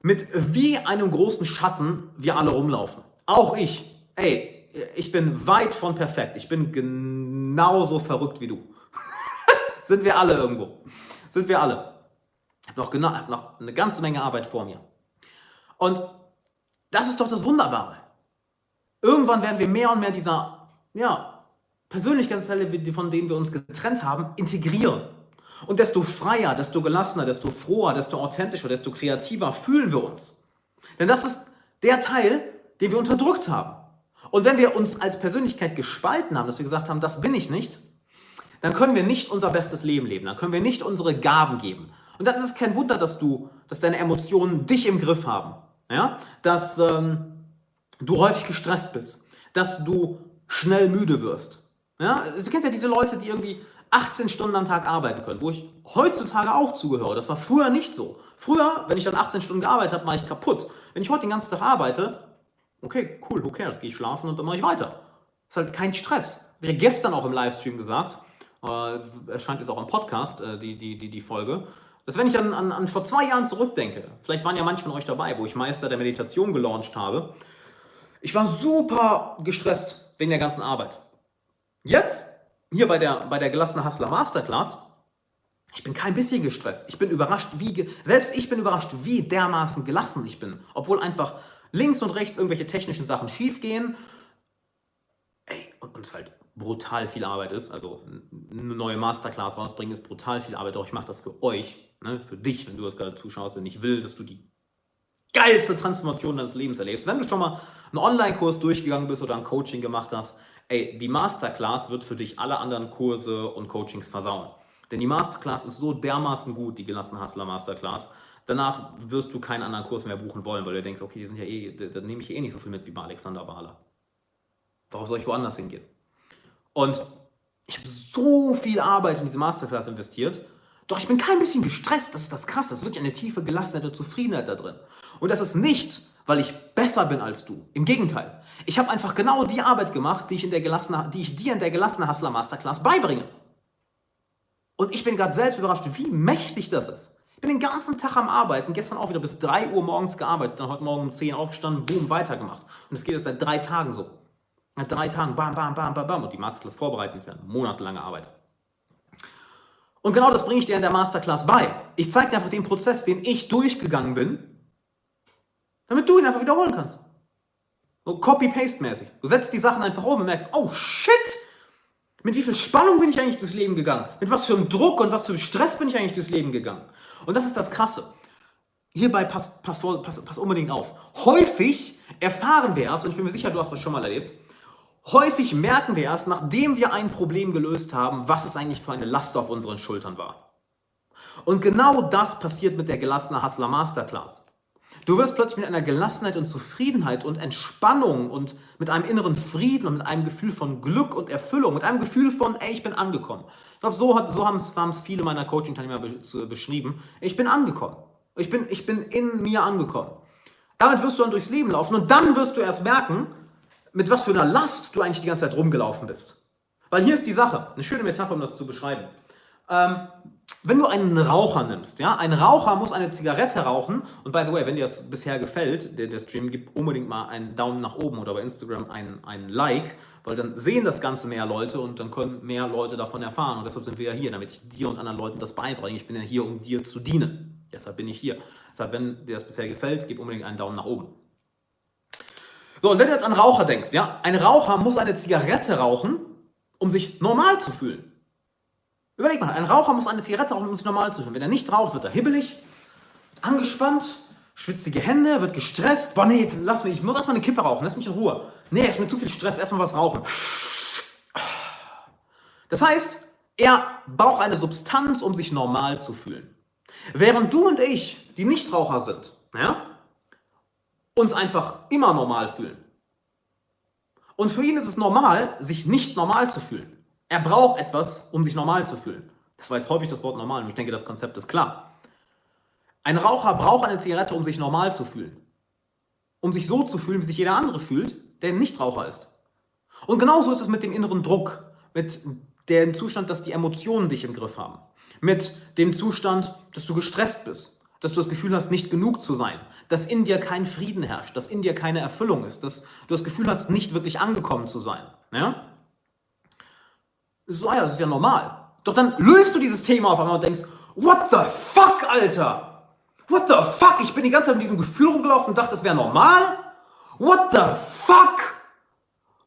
mit wie einem großen Schatten wir alle rumlaufen. Auch ich. Ey, ich bin weit von perfekt. Ich bin genauso verrückt wie du. <laughs> Sind wir alle irgendwo. Sind wir alle habe noch, genau, hab noch eine ganze Menge Arbeit vor mir. Und das ist doch das Wunderbare. Irgendwann werden wir mehr und mehr dieser ja, Persönlichkeitszelle, von denen wir uns getrennt haben, integrieren. Und desto freier, desto gelassener, desto froher, desto authentischer, desto kreativer fühlen wir uns. Denn das ist der Teil, den wir unterdrückt haben. Und wenn wir uns als Persönlichkeit gespalten haben, dass wir gesagt haben, das bin ich nicht, dann können wir nicht unser bestes Leben leben, dann können wir nicht unsere Gaben geben Und dann ist es kein Wunder, dass du, dass deine Emotionen dich im Griff haben. Ja? Dass ähm, du häufig gestresst bist, dass du schnell müde wirst. Ja? Du kennst ja diese Leute, die irgendwie 18 Stunden am Tag arbeiten können, wo ich heutzutage auch zugehöre. Das war früher nicht so. Früher, wenn ich dann 18 Stunden gearbeitet habe, war ich kaputt. Wenn ich heute den ganzen Tag arbeite, okay, cool, who cares, gehe ich schlafen und dann mache ich weiter. Ist halt kein Stress. Ich gestern auch im Livestream gesagt, äh, erscheint jetzt auch im Podcast, äh, die, die, die, die Folge, dass wenn ich an, an, an vor zwei Jahren zurückdenke, vielleicht waren ja manche von euch dabei, wo ich Meister der Meditation gelauncht habe, ich war super gestresst wegen der ganzen Arbeit. Jetzt, hier bei der, bei der gelassenen Hustler Masterclass, ich bin kein bisschen gestresst. Ich bin überrascht, wie, selbst ich bin überrascht, wie dermaßen gelassen ich bin. Obwohl einfach links und rechts irgendwelche technischen Sachen schiefgehen. Ey, und es halt brutal viel Arbeit ist. Also eine neue Masterclass rausbringen ist brutal viel Arbeit. Doch ich mache das für euch, ne, für dich, wenn du das gerade zuschaust, denn ich will, dass du die geilste Transformation deines Lebens erlebst. Wenn du schon mal einen Online-Kurs durchgegangen bist oder ein Coaching gemacht hast, ey, die Masterclass wird für dich alle anderen Kurse und Coachings versauen. Denn die Masterclass ist so dermaßen gut, die gelassene Hustler Masterclass. Danach wirst du keinen anderen Kurs mehr buchen wollen, weil du denkst, okay, die sind ja eh, da nehme ich eh nicht so viel mit wie bei Alexander Wahler. Warum soll ich woanders hingehen? Und ich habe so viel Arbeit in diese Masterclass investiert doch ich bin kein bisschen gestresst, das ist das Krasse. Es wird ja eine tiefe Gelassenheit und Zufriedenheit da drin. Und das ist nicht, weil ich besser bin als du. Im Gegenteil. Ich habe einfach genau die Arbeit gemacht, die ich, in der gelassene, die ich dir in der gelassene Hustler Masterclass beibringe. Und ich bin gerade selbst überrascht, wie mächtig das ist. Ich bin den ganzen Tag am Arbeiten, gestern auch wieder bis 3 Uhr morgens gearbeitet, dann heute Morgen um 10 Uhr aufgestanden, boom, weitergemacht. Und es geht jetzt seit drei Tagen so. Seit drei Tagen, bam, bam, bam, bam, bam. Und die Masterclass vorbereiten ist ja eine monatelange Arbeit. Und genau das bringe ich dir in der Masterclass bei. Ich zeige dir einfach den Prozess, den ich durchgegangen bin, damit du ihn einfach wiederholen kannst. So Copy-Paste-mäßig. Du setzt die Sachen einfach um und merkst, oh shit, mit wie viel Spannung bin ich eigentlich durchs Leben gegangen? Mit was für einem Druck und was für einem Stress bin ich eigentlich durchs Leben gegangen? Und das ist das Krasse. Hierbei pass, pass, pass, pass unbedingt auf. Häufig erfahren wir erst, und ich bin mir sicher, du hast das schon mal erlebt, Häufig merken wir erst, nachdem wir ein Problem gelöst haben, was es eigentlich für eine Last auf unseren Schultern war. Und genau das passiert mit der gelassene Hustler Masterclass. Du wirst plötzlich mit einer Gelassenheit und Zufriedenheit und Entspannung und mit einem inneren Frieden und mit einem Gefühl von Glück und Erfüllung, mit einem Gefühl von, ey, ich bin angekommen. Ich glaube, so, so haben es viele meiner Coaching-Teilnehmer beschrieben. Ich bin angekommen. Ich bin, ich bin in mir angekommen. Damit wirst du dann durchs Leben laufen und dann wirst du erst merken, mit was für einer Last du eigentlich die ganze Zeit rumgelaufen bist. Weil hier ist die Sache, eine schöne Metapher, um das zu beschreiben. Ähm, wenn du einen Raucher nimmst, ja, ein Raucher muss eine Zigarette rauchen und by the way, wenn dir das bisher gefällt, der, der Stream, gib unbedingt mal einen Daumen nach oben oder bei Instagram ein, ein Like, weil dann sehen das Ganze mehr Leute und dann können mehr Leute davon erfahren und deshalb sind wir ja hier, damit ich dir und anderen Leuten das beibringe. Ich bin ja hier, um dir zu dienen. Deshalb bin ich hier. Deshalb, wenn dir das bisher gefällt, gib unbedingt einen Daumen nach oben. So, und wenn du jetzt an Raucher denkst, ja, ein Raucher muss eine Zigarette rauchen, um sich normal zu fühlen. Überleg mal, ein Raucher muss eine Zigarette rauchen, um sich normal zu fühlen. Wenn er nicht raucht, wird er hibbelig, angespannt, schwitzige Hände, wird gestresst. Boah, nee, lass mich, ich muss erstmal eine Kippe rauchen, lass mich in Ruhe. Nee, ist mir zu viel Stress, erstmal was rauchen. Das heißt, er braucht eine Substanz, um sich normal zu fühlen. Während du und ich, die Nichtraucher sind, ja, uns einfach immer normal fühlen. Und für ihn ist es normal, sich nicht normal zu fühlen. Er braucht etwas, um sich normal zu fühlen. Das war jetzt häufig das Wort normal und ich denke, das Konzept ist klar. Ein Raucher braucht eine Zigarette, um sich normal zu fühlen. Um sich so zu fühlen, wie sich jeder andere fühlt, der nicht Raucher ist. Und genauso ist es mit dem inneren Druck, mit dem Zustand, dass die Emotionen dich im Griff haben. Mit dem Zustand, dass du gestresst bist dass du das Gefühl hast, nicht genug zu sein, dass in dir kein Frieden herrscht, dass in dir keine Erfüllung ist, dass du das Gefühl hast, nicht wirklich angekommen zu sein. Ja? So, ja, das ist ja normal. Doch dann löst du dieses Thema auf einmal und denkst, what the fuck, Alter? What the fuck? Ich bin die ganze Zeit mit diesem Gefühl rumgelaufen und dachte, das wäre normal? What the fuck?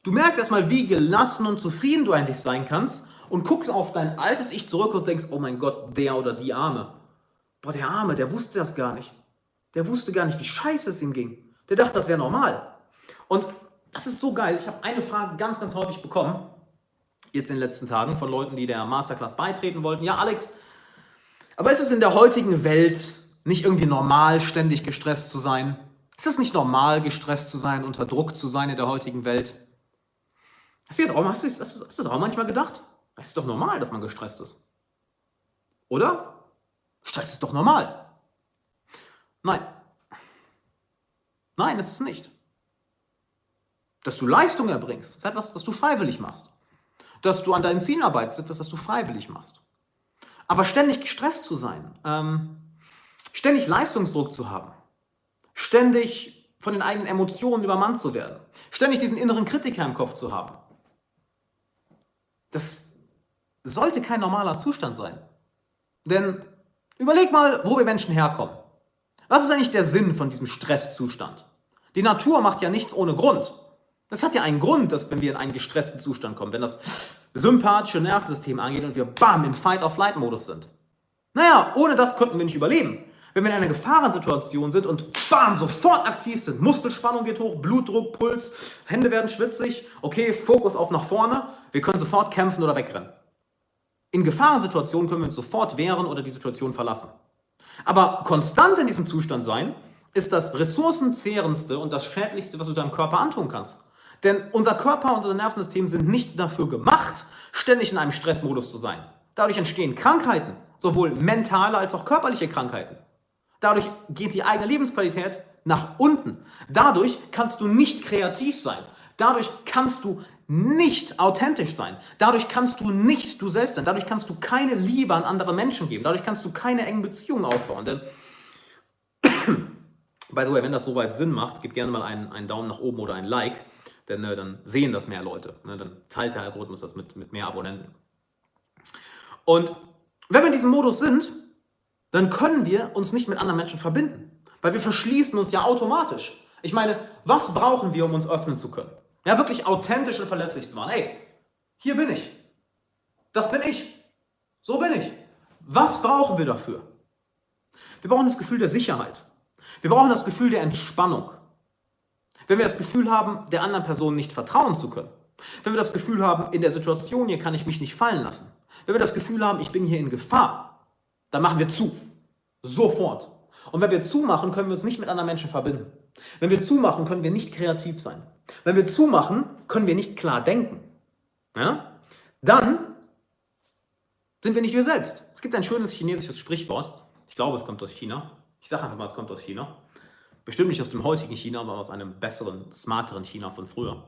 Du merkst erstmal, wie gelassen und zufrieden du eigentlich sein kannst und guckst auf dein altes Ich zurück und denkst, oh mein Gott, der oder die Arme. Boah, der Arme, der wusste das gar nicht. Der wusste gar nicht, wie scheiße es ihm ging. Der dachte, das wäre normal. Und das ist so geil. Ich habe eine Frage ganz, ganz häufig bekommen, jetzt in den letzten Tagen, von Leuten, die der Masterclass beitreten wollten. Ja, Alex, Aber ist es in der heutigen Welt nicht irgendwie normal, ständig gestresst zu sein? Ist es nicht normal, gestresst zu sein, unter Druck zu sein in der heutigen Welt? Hast du, jetzt auch, hast, du, hast, du, hast du das auch manchmal gedacht? Es ist doch normal, dass man gestresst ist. Oder? Stress ist doch normal. Nein. Nein, es ist nicht. Dass du Leistung erbringst, ist etwas, was du freiwillig machst. Dass du an deinen Zielen arbeitest, etwas, was du freiwillig machst. Aber ständig gestresst zu sein, ähm, ständig Leistungsdruck zu haben, ständig von den eigenen Emotionen übermannt zu werden, ständig diesen inneren Kritiker im Kopf zu haben, das sollte kein normaler Zustand sein. Denn überleg mal, wo wir Menschen herkommen. Was ist eigentlich der Sinn von diesem Stresszustand? Die Natur macht ja nichts ohne Grund. Das hat ja einen Grund, dass wenn wir in einen gestressten Zustand kommen, wenn das sympathische Nervensystem angeht und wir bam im Fight-of-Flight-Modus sind. Naja, ohne das könnten wir nicht überleben. Wenn wir in einer Gefahrensituation sind und bam, sofort aktiv sind, Muskelspannung geht hoch, Blutdruck, Puls, Hände werden schwitzig, okay, Fokus auf nach vorne, wir können sofort kämpfen oder wegrennen. In Gefahrensituationen können wir uns sofort wehren oder die Situation verlassen. Aber konstant in diesem Zustand sein, ist das ressourcenzehrendste und das schädlichste, was du deinem Körper antun kannst. Denn unser Körper und unser Nervensystem sind nicht dafür gemacht, ständig in einem Stressmodus zu sein. Dadurch entstehen Krankheiten, sowohl mentale als auch körperliche Krankheiten. Dadurch geht die eigene Lebensqualität nach unten. Dadurch kannst du nicht kreativ sein. Dadurch kannst du nicht authentisch sein. Dadurch kannst du nicht du selbst sein. Dadurch kannst du keine Liebe an andere Menschen geben. Dadurch kannst du keine engen Beziehungen aufbauen. Denn, <coughs> by the way, wenn das soweit Sinn macht, gib gerne mal einen, einen Daumen nach oben oder ein Like, denn äh, dann sehen das mehr Leute. Ne? Dann teilt der Algorithmus das mit, mit mehr Abonnenten. Und wenn wir in diesem Modus sind, dann können wir uns nicht mit anderen Menschen verbinden. Weil wir verschließen uns ja automatisch. Ich meine, was brauchen wir, um uns öffnen zu können? Ja, wirklich authentisch und verlässlich zu machen. Ey, hier bin ich. Das bin ich. So bin ich. Was brauchen wir dafür? Wir brauchen das Gefühl der Sicherheit. Wir brauchen das Gefühl der Entspannung. Wenn wir das Gefühl haben, der anderen Person nicht vertrauen zu können. Wenn wir das Gefühl haben, in der Situation hier kann ich mich nicht fallen lassen. Wenn wir das Gefühl haben, ich bin hier in Gefahr, dann machen wir zu. Sofort. Und wenn wir zumachen, können wir uns nicht mit anderen Menschen verbinden. Wenn wir zumachen, können wir nicht kreativ sein. Wenn wir zumachen, können wir nicht klar denken. Ja? Dann sind wir nicht wir selbst. Es gibt ein schönes chinesisches Sprichwort. Ich glaube, es kommt aus China. Ich sage einfach mal, es kommt aus China. Bestimmt nicht aus dem heutigen China, aber aus einem besseren, smarteren China von früher.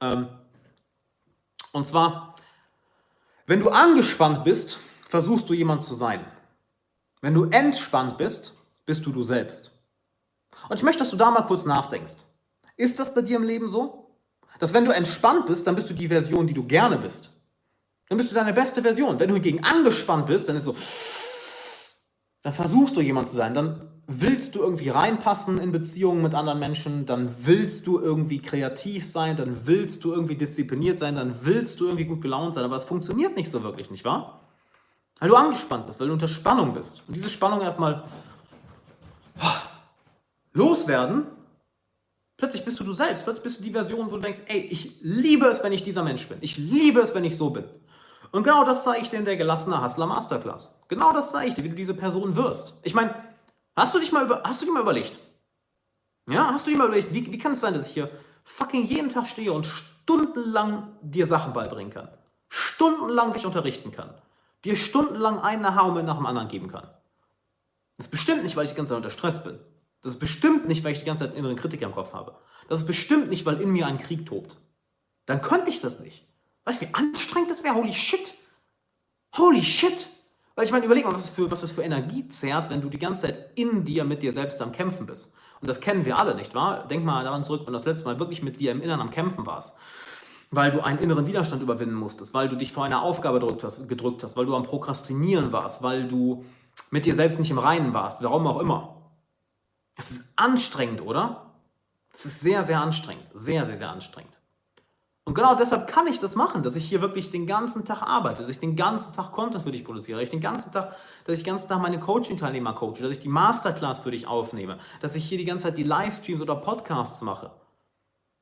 Ähm, und zwar, wenn du angespannt bist, versuchst du jemand zu sein. Wenn du entspannt bist, bist du du selbst. Und ich möchte, dass du da mal kurz nachdenkst. Ist das bei dir im Leben so? Dass wenn du entspannt bist, dann bist du die Version, die du gerne bist. Dann bist du deine beste Version. Wenn du hingegen angespannt bist, dann ist so, dann versuchst du jemand zu sein, dann willst du irgendwie reinpassen in Beziehungen mit anderen Menschen, dann willst du irgendwie kreativ sein, dann willst du irgendwie diszipliniert sein, dann willst du irgendwie gut gelaunt sein, aber es funktioniert nicht so wirklich, nicht wahr? Weil du angespannt bist, weil du unter Spannung bist. Und diese Spannung erstmal loswerden, plötzlich bist du du selbst, plötzlich bist du die Version, wo du denkst, ey, ich liebe es, wenn ich dieser Mensch bin. Ich liebe es, wenn ich so bin. Und genau das zeige ich dir in der gelassene Hustler Masterclass. Genau das zeige ich dir, wie du diese Person wirst. Ich meine, hast du dich mal, über, hast du dir mal überlegt? Ja, hast du dir mal überlegt, wie, wie kann es sein, dass ich hier fucking jeden Tag stehe und stundenlang dir Sachen beibringen kann? Stundenlang dich unterrichten kann? Dir stundenlang einen Aha-Moment nach dem anderen geben kann? Das ist bestimmt nicht, weil ich die ganze Zeit unter Stress bin. Das ist bestimmt nicht, weil ich die ganze Zeit einen inneren Kritiker im Kopf habe. Das ist bestimmt nicht, weil in mir ein Krieg tobt. Dann könnte ich das nicht. Weißt du, wie anstrengend das wäre? Holy shit! Holy shit! Weil ich meine, überleg mal, was es, für, was es für Energie zehrt, wenn du die ganze Zeit in dir mit dir selbst am Kämpfen bist. Und das kennen wir alle, nicht wahr? Denk mal daran zurück, wenn du das letzte Mal wirklich mit dir im Inneren am Kämpfen warst. Weil du einen inneren Widerstand überwinden musstest, weil du dich vor einer Aufgabe gedrückt hast, gedrückt hast weil du am Prokrastinieren warst, weil du mit dir selbst nicht im Reinen warst, warum auch immer. Das ist anstrengend, oder? Es ist sehr, sehr anstrengend. Sehr, sehr, sehr anstrengend. Und genau deshalb kann ich das machen, dass ich hier wirklich den ganzen Tag arbeite, dass ich den ganzen Tag Content für dich produziere, dass ich den ganzen Tag, dass ich den ganzen Tag meine Coaching-Teilnehmer coache, dass ich die Masterclass für dich aufnehme, dass ich hier die ganze Zeit die Livestreams oder Podcasts mache.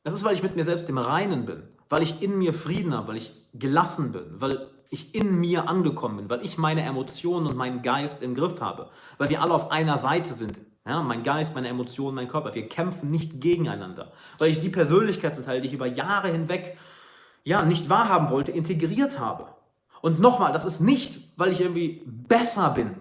Das ist, weil ich mit mir selbst im Reinen bin, weil ich in mir Frieden habe, weil ich gelassen bin, weil ich in mir angekommen bin, weil ich meine Emotionen und meinen Geist im Griff habe, weil wir alle auf einer Seite sind. Ja, mein Geist, meine Emotionen, mein Körper. Wir kämpfen nicht gegeneinander, weil ich die Persönlichkeitsanteile, die ich über Jahre hinweg ja, nicht wahrhaben wollte, integriert habe. Und nochmal, das ist nicht, weil ich irgendwie besser bin.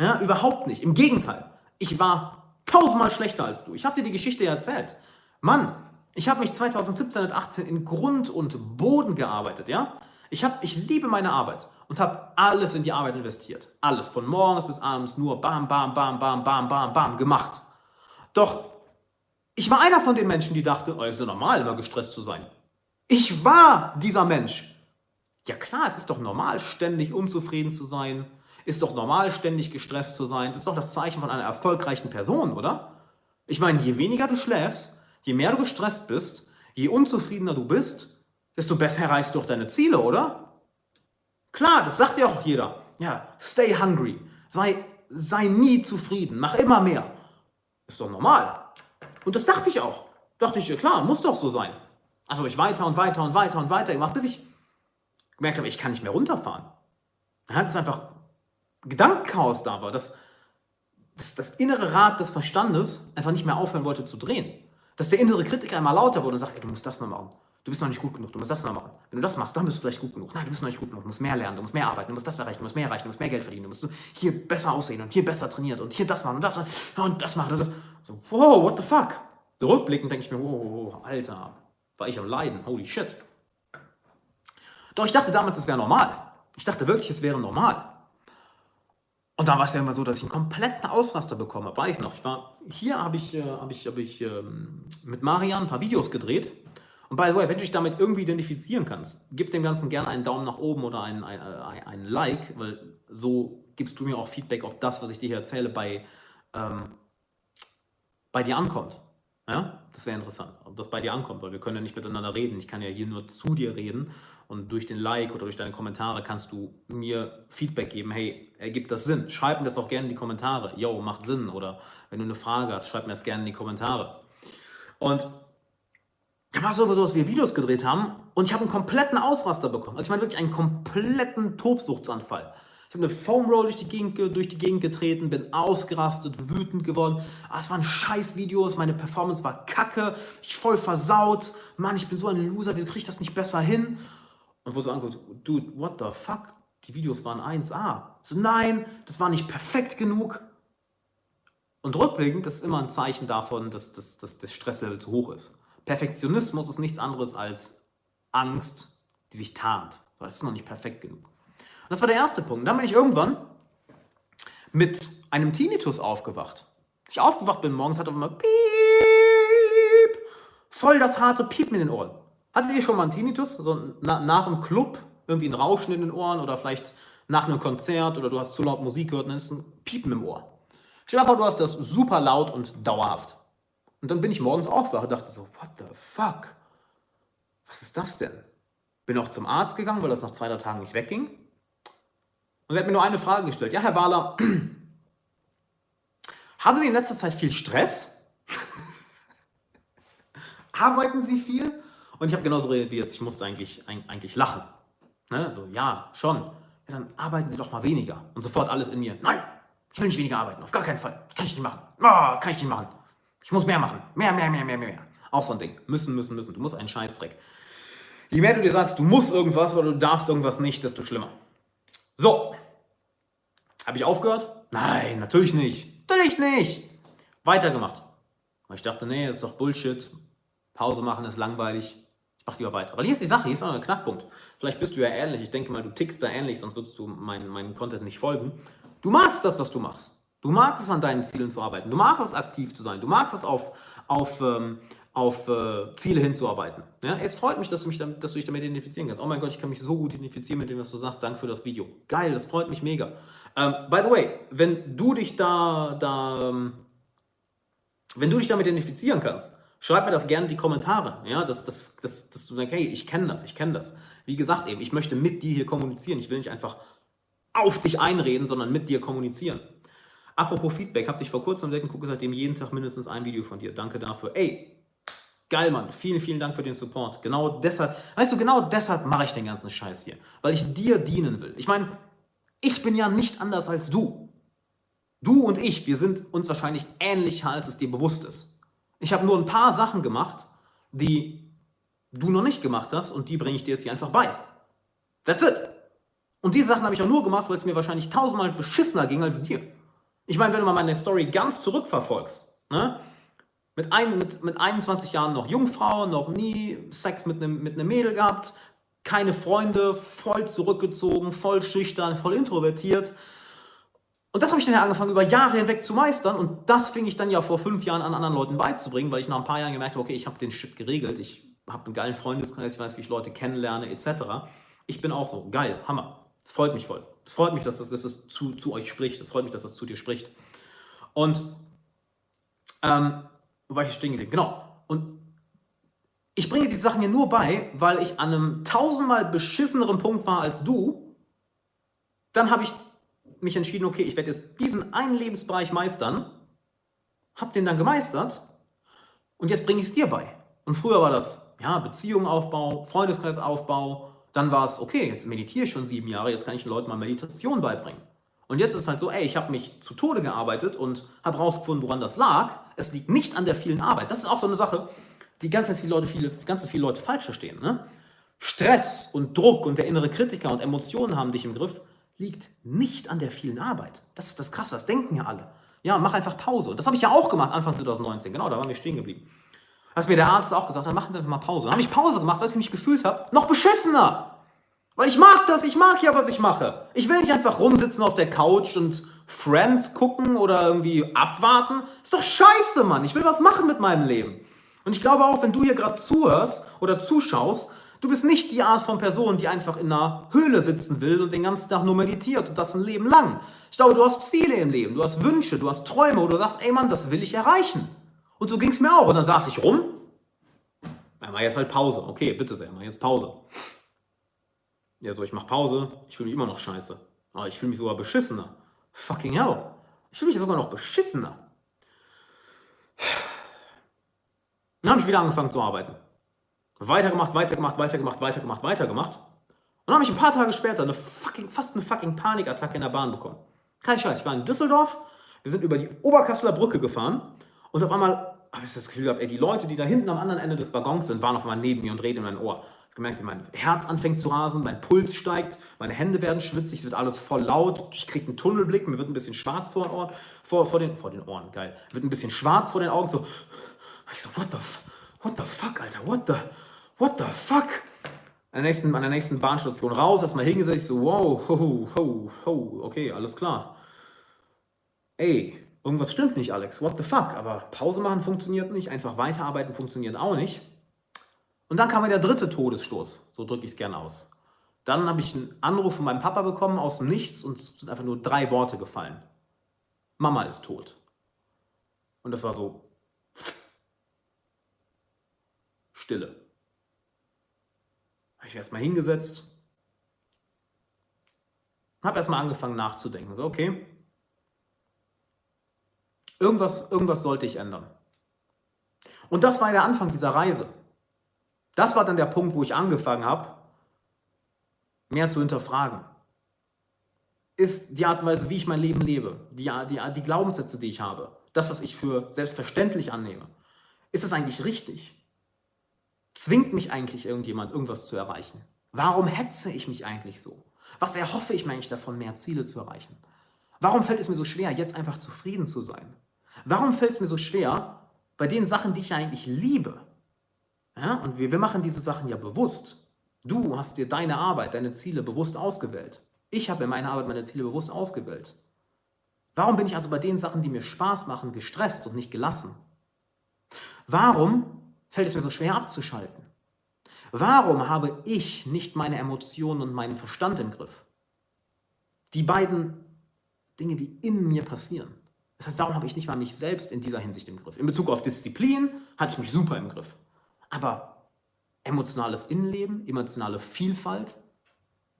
Ja, überhaupt nicht. Im Gegenteil. Ich war tausendmal schlechter als du. Ich habe dir die Geschichte erzählt. Mann, ich habe mich 2017 und 2018 in Grund und Boden gearbeitet, ja? Ich, hab, ich liebe meine Arbeit und habe alles in die Arbeit investiert. Alles, von morgens bis abends nur bam, bam, bam, bam, bam, bam, bam gemacht. Doch ich war einer von den Menschen, die dachte, oh, es ist ja normal, immer gestresst zu sein. Ich war dieser Mensch. Ja klar, es ist doch normal, ständig unzufrieden zu sein. Ist doch normal, ständig gestresst zu sein. Das ist doch das Zeichen von einer erfolgreichen Person, oder? Ich meine, je weniger du schläfst, Je mehr du gestresst bist, je unzufriedener du bist, desto besser erreichst du auch deine Ziele, oder? Klar, das sagt ja auch jeder. Ja, stay hungry. Sei, sei nie zufrieden. Mach immer mehr. Ist doch normal. Und das dachte ich auch. Dachte ich, ja klar, muss doch so sein. Also habe ich weiter und weiter und weiter und weiter gemacht, bis ich gemerkt habe, ich kann nicht mehr runterfahren. Ja, das ist einfach Gedankenchaos da war, dass, dass das innere Rad des Verstandes einfach nicht mehr aufhören wollte zu drehen. Dass der innere Kritiker einmal lauter wurde und sagt, ey, du musst das noch machen. Du bist noch nicht gut genug, du musst das noch machen. Wenn du das machst, dann bist du vielleicht gut genug. Nein, du bist noch nicht gut genug, du musst mehr lernen, du musst mehr arbeiten, du musst das erreichen, du musst mehr erreichen, du musst mehr Geld verdienen, du musst hier besser aussehen und hier besser trainiert und hier das machen und das und das machen und das. So, wow, what the fuck? Rückblickend denke ich mir, wow, Alter, war ich am Leiden, holy shit. Doch ich dachte damals, es wäre normal. Ich dachte wirklich, es wäre normal. Und da war es ja immer so, dass ich einen kompletten Ausraster bekomme. War ich noch. Ich war, hier habe ich, äh, hab ich, hab ich ähm, mit Marian ein paar Videos gedreht. Und by the way, wenn du dich damit irgendwie identifizieren kannst, gib dem Ganzen gerne einen Daumen nach oben oder einen, einen, einen Like, weil so gibst du mir auch Feedback, ob das, was ich dir hier erzähle, bei, ähm, bei dir ankommt. Ja, das wäre interessant, ob das bei dir ankommt, weil wir können ja nicht miteinander reden. Ich kann ja hier nur zu dir reden und durch den Like oder durch deine Kommentare kannst du mir Feedback geben. Hey, ergibt das Sinn? Schreib mir das auch gerne in die Kommentare. Yo, macht Sinn. Oder wenn du eine Frage hast, schreib mir das gerne in die Kommentare. Und da war es so, dass wir Videos gedreht haben und ich habe einen kompletten Ausraster bekommen. Also ich meine wirklich einen kompletten Tobsuchtsanfall. Ich habe eine Foam Roll durch die, Gegend, durch die Gegend getreten, bin ausgerastet, wütend geworden. Ah, es waren scheiß Videos, meine Performance war kacke, ich voll versaut. Mann, ich bin so ein Loser, wieso kriege ich das nicht besser hin? Und wo so anguckt, dude, what the fuck? Die Videos waren 1A. So, nein, das war nicht perfekt genug. Und rückblickend, das ist immer ein Zeichen davon, dass, dass, dass das Stresslevel zu hoch ist. Perfektionismus ist nichts anderes als Angst, die sich tarnt. Weil es ist noch nicht perfekt genug. Und das war der erste Punkt. Dann bin ich irgendwann mit einem Tinnitus aufgewacht. Als ich aufgewacht bin morgens, hatte ich immer Piep, voll das harte Piepen in den Ohren. Hattet ihr schon mal einen Tinnitus? So na, nach einem Club irgendwie ein Rauschen in den Ohren oder vielleicht nach einem Konzert oder du hast zu laut Musik gehört und dann ist ein Piepen im Ohr. Stell dir vor, du hast das super laut und dauerhaft. Und dann bin ich morgens aufgewacht und dachte so, what the fuck? Was ist das denn? Bin auch zum Arzt gegangen, weil das nach zwei, drei Tagen nicht wegging. Und er hat mir nur eine Frage gestellt. Ja, Herr Wahler, <clears throat> haben Sie in letzter Zeit viel Stress? <laughs> Arbeiten Sie viel? Und ich habe genauso reagiert ich musste eigentlich, eigentlich lachen. Ne? So, ja, schon. Ja, dann arbeiten Sie doch mal weniger. Und sofort alles in mir. Nein, ich will nicht weniger arbeiten. Auf gar keinen Fall. Kann ich nicht machen. Oh, kann ich nicht machen. Ich muss mehr machen. Mehr, mehr, mehr, mehr, mehr. Auch so ein Ding. Müssen, müssen, müssen. Du musst einen Scheißdreck. Je mehr du dir sagst, du musst irgendwas oder du darfst irgendwas nicht, desto schlimmer. So. Habe ich aufgehört? Nein, natürlich nicht. Natürlich nicht. Weitergemacht. Weil ich dachte, nee, das ist doch Bullshit. Pause machen ist langweilig mach lieber weiter. Weil hier ist die Sache, hier ist noch ein Knackpunkt. Vielleicht bist du ja ähnlich, ich denke mal, du tickst da ähnlich, sonst würdest du meinen mein Content nicht folgen. Du magst das, was du machst. Du magst es, an deinen Zielen zu arbeiten. Du magst es, aktiv zu sein. Du magst es, auf, auf, ähm, auf äh, Ziele hinzuarbeiten. Ja? Es freut mich dass, du mich damit, dass du dich damit identifizieren kannst. Oh mein Gott, ich kann mich so gut identifizieren mit dem, was du sagst. Danke für das Video. Geil, das freut mich mega. Ähm, by the way, wenn du dich da, da ähm, wenn du dich damit identifizieren kannst, Schreib mir das gerne in die Kommentare, ja, dass, dass, dass, dass du sagst, hey, ich kenne das, ich kenne das. Wie gesagt eben, ich möchte mit dir hier kommunizieren. Ich will nicht einfach auf dich einreden, sondern mit dir kommunizieren. Apropos Feedback, habe dich vor kurzem entdeckt und gucke seitdem jeden Tag mindestens ein Video von dir. Danke dafür. Ey, Geil, Mann. Vielen, vielen Dank für den Support. Genau deshalb, weißt du, genau deshalb mache ich den ganzen Scheiß hier. Weil ich dir dienen will. Ich meine, ich bin ja nicht anders als du. Du und ich, wir sind uns wahrscheinlich ähnlicher, als es dir bewusst ist. Ich habe nur ein paar Sachen gemacht, die du noch nicht gemacht hast und die bringe ich dir jetzt hier einfach bei. That's it. Und diese Sachen habe ich auch nur gemacht, weil es mir wahrscheinlich tausendmal beschissener ging als dir. Ich meine, wenn du mal meine Story ganz zurückverfolgst, ne? mit, ein, mit, mit 21 Jahren noch Jungfrau, noch nie Sex mit einem mit einem Mädel gehabt, keine Freunde, voll zurückgezogen, voll schüchtern, voll introvertiert. Und das habe ich dann ja angefangen, über Jahre hinweg zu meistern. Und das fing ich dann ja vor fünf Jahren an anderen Leuten beizubringen, weil ich nach ein paar Jahren gemerkt habe, okay, ich habe den Shit geregelt. Ich habe einen geilen Freundeskreis, ich weiß, wie ich Leute kennenlerne, etc. Ich bin auch so. Geil, Hammer. Es freut mich voll. Es freut mich, dass das, dass das zu, zu euch spricht. Es freut mich, dass das zu dir spricht. Und, ähm, wo war ich stehen geblieben? Genau. Und ich bringe die Sachen hier nur bei, weil ich an einem tausendmal beschisseneren Punkt war als du. Dann habe ich mich entschieden, okay, ich werde jetzt diesen einen Lebensbereich meistern, habe den dann gemeistert und jetzt bringe ich es dir bei. Und früher war das, ja, Beziehungenaufbau, Freundeskreisaufbau, dann war es, okay, jetzt meditiere ich schon sieben Jahre, jetzt kann ich den Leuten mal Meditation beibringen. Und jetzt ist halt so, ey, ich habe mich zu Tode gearbeitet und habe rausgefunden, woran das lag. Es liegt nicht an der vielen Arbeit. Das ist auch so eine Sache, die ganz, ganz viele Leute, viele, ganz viele Leute falsch verstehen. Ne? Stress und Druck und der innere Kritiker und Emotionen haben dich im Griff liegt nicht an der vielen Arbeit. Das ist das Krasse, das denken ja alle. Ja, mach einfach Pause. Und das habe ich ja auch gemacht Anfang 2019. Genau, da waren wir stehen geblieben. Hast mir der Arzt auch gesagt, dann machen Sie einfach mal Pause. Dann habe ich Pause gemacht, weil ich mich gefühlt habe. Noch beschissener. Weil ich mag das, ich mag ja, was ich mache. Ich will nicht einfach rumsitzen auf der Couch und Friends gucken oder irgendwie abwarten. Ist doch scheiße, Mann. Ich will was machen mit meinem Leben. Und ich glaube auch, wenn du hier gerade zuhörst oder zuschaust, Du bist nicht die Art von Person, die einfach in einer Höhle sitzen will und den ganzen Tag nur meditiert und das ein Leben lang. Ich glaube, du hast Ziele im Leben, du hast Wünsche, du hast Träume, wo du sagst, ey Mann, das will ich erreichen. Und so ging es mir auch. Und dann saß ich rum. Dann mach jetzt halt Pause. Okay, bitte sehr, mach jetzt Pause. Ja, so, ich mach Pause. Ich fühle mich immer noch scheiße. Aber ich fühle mich sogar beschissener. Fucking hell. Ich fühle mich sogar noch beschissener. Dann habe ich wieder angefangen zu arbeiten. Weitergemacht, weitergemacht, weitergemacht, weitergemacht, weitergemacht. Und dann habe ich ein paar Tage später eine fucking, fast eine fucking Panikattacke in der Bahn bekommen. Kein Scheiß, ich war in Düsseldorf, wir sind über die Oberkasseler Brücke gefahren und auf einmal habe ich das Gefühl gehabt, ey, die Leute, die da hinten am anderen Ende des Waggons sind, waren auf einmal neben mir und reden in mein Ohr. Ich habe gemerkt, wie mein Herz anfängt zu rasen, mein Puls steigt, meine Hände werden schwitzig, es wird alles voll laut, ich kriege einen Tunnelblick, mir wird ein bisschen schwarz vor den Ohren, vor, vor, den, vor den Ohren, geil, wird ein bisschen schwarz vor den Augen, so, ich so, what the, what the fuck, Alter, what the, what the fuck? An der nächsten, an der nächsten Bahnstation raus, erstmal hingesetzt, so, wow, ho, ho, ho, okay, alles klar. Ey, irgendwas stimmt nicht, Alex, what the fuck? Aber Pause machen funktioniert nicht, einfach weiterarbeiten funktioniert auch nicht. Und dann kam mir der dritte Todesstoß, so drücke ich es gerne aus. Dann habe ich einen Anruf von meinem Papa bekommen aus dem Nichts und es sind einfach nur drei Worte gefallen. Mama ist tot. Und das war so Stille. Habe ich erstmal hingesetzt, habe erstmal angefangen nachzudenken. So, okay, irgendwas, irgendwas sollte ich ändern. Und das war der Anfang dieser Reise. Das war dann der Punkt, wo ich angefangen habe, mehr zu hinterfragen. Ist die Art und Weise, wie ich mein Leben lebe, die, die, die Glaubenssätze, die ich habe, das, was ich für selbstverständlich annehme, ist das eigentlich richtig? Zwingt mich eigentlich irgendjemand, irgendwas zu erreichen? Warum hetze ich mich eigentlich so? Was erhoffe ich mir eigentlich davon, mehr Ziele zu erreichen? Warum fällt es mir so schwer, jetzt einfach zufrieden zu sein? Warum fällt es mir so schwer, bei den Sachen, die ich eigentlich liebe? Ja, und wir, wir machen diese Sachen ja bewusst. Du hast dir deine Arbeit, deine Ziele bewusst ausgewählt. Ich habe in meiner Arbeit meine Ziele bewusst ausgewählt. Warum bin ich also bei den Sachen, die mir Spaß machen, gestresst und nicht gelassen? Warum fällt es mir so schwer abzuschalten? Warum habe ich nicht meine Emotionen und meinen Verstand im Griff? Die beiden Dinge, die in mir passieren. Das heißt, warum habe ich nicht mal mich selbst in dieser Hinsicht im Griff? In Bezug auf Disziplin hatte ich mich super im Griff. Aber emotionales Innenleben, emotionale Vielfalt,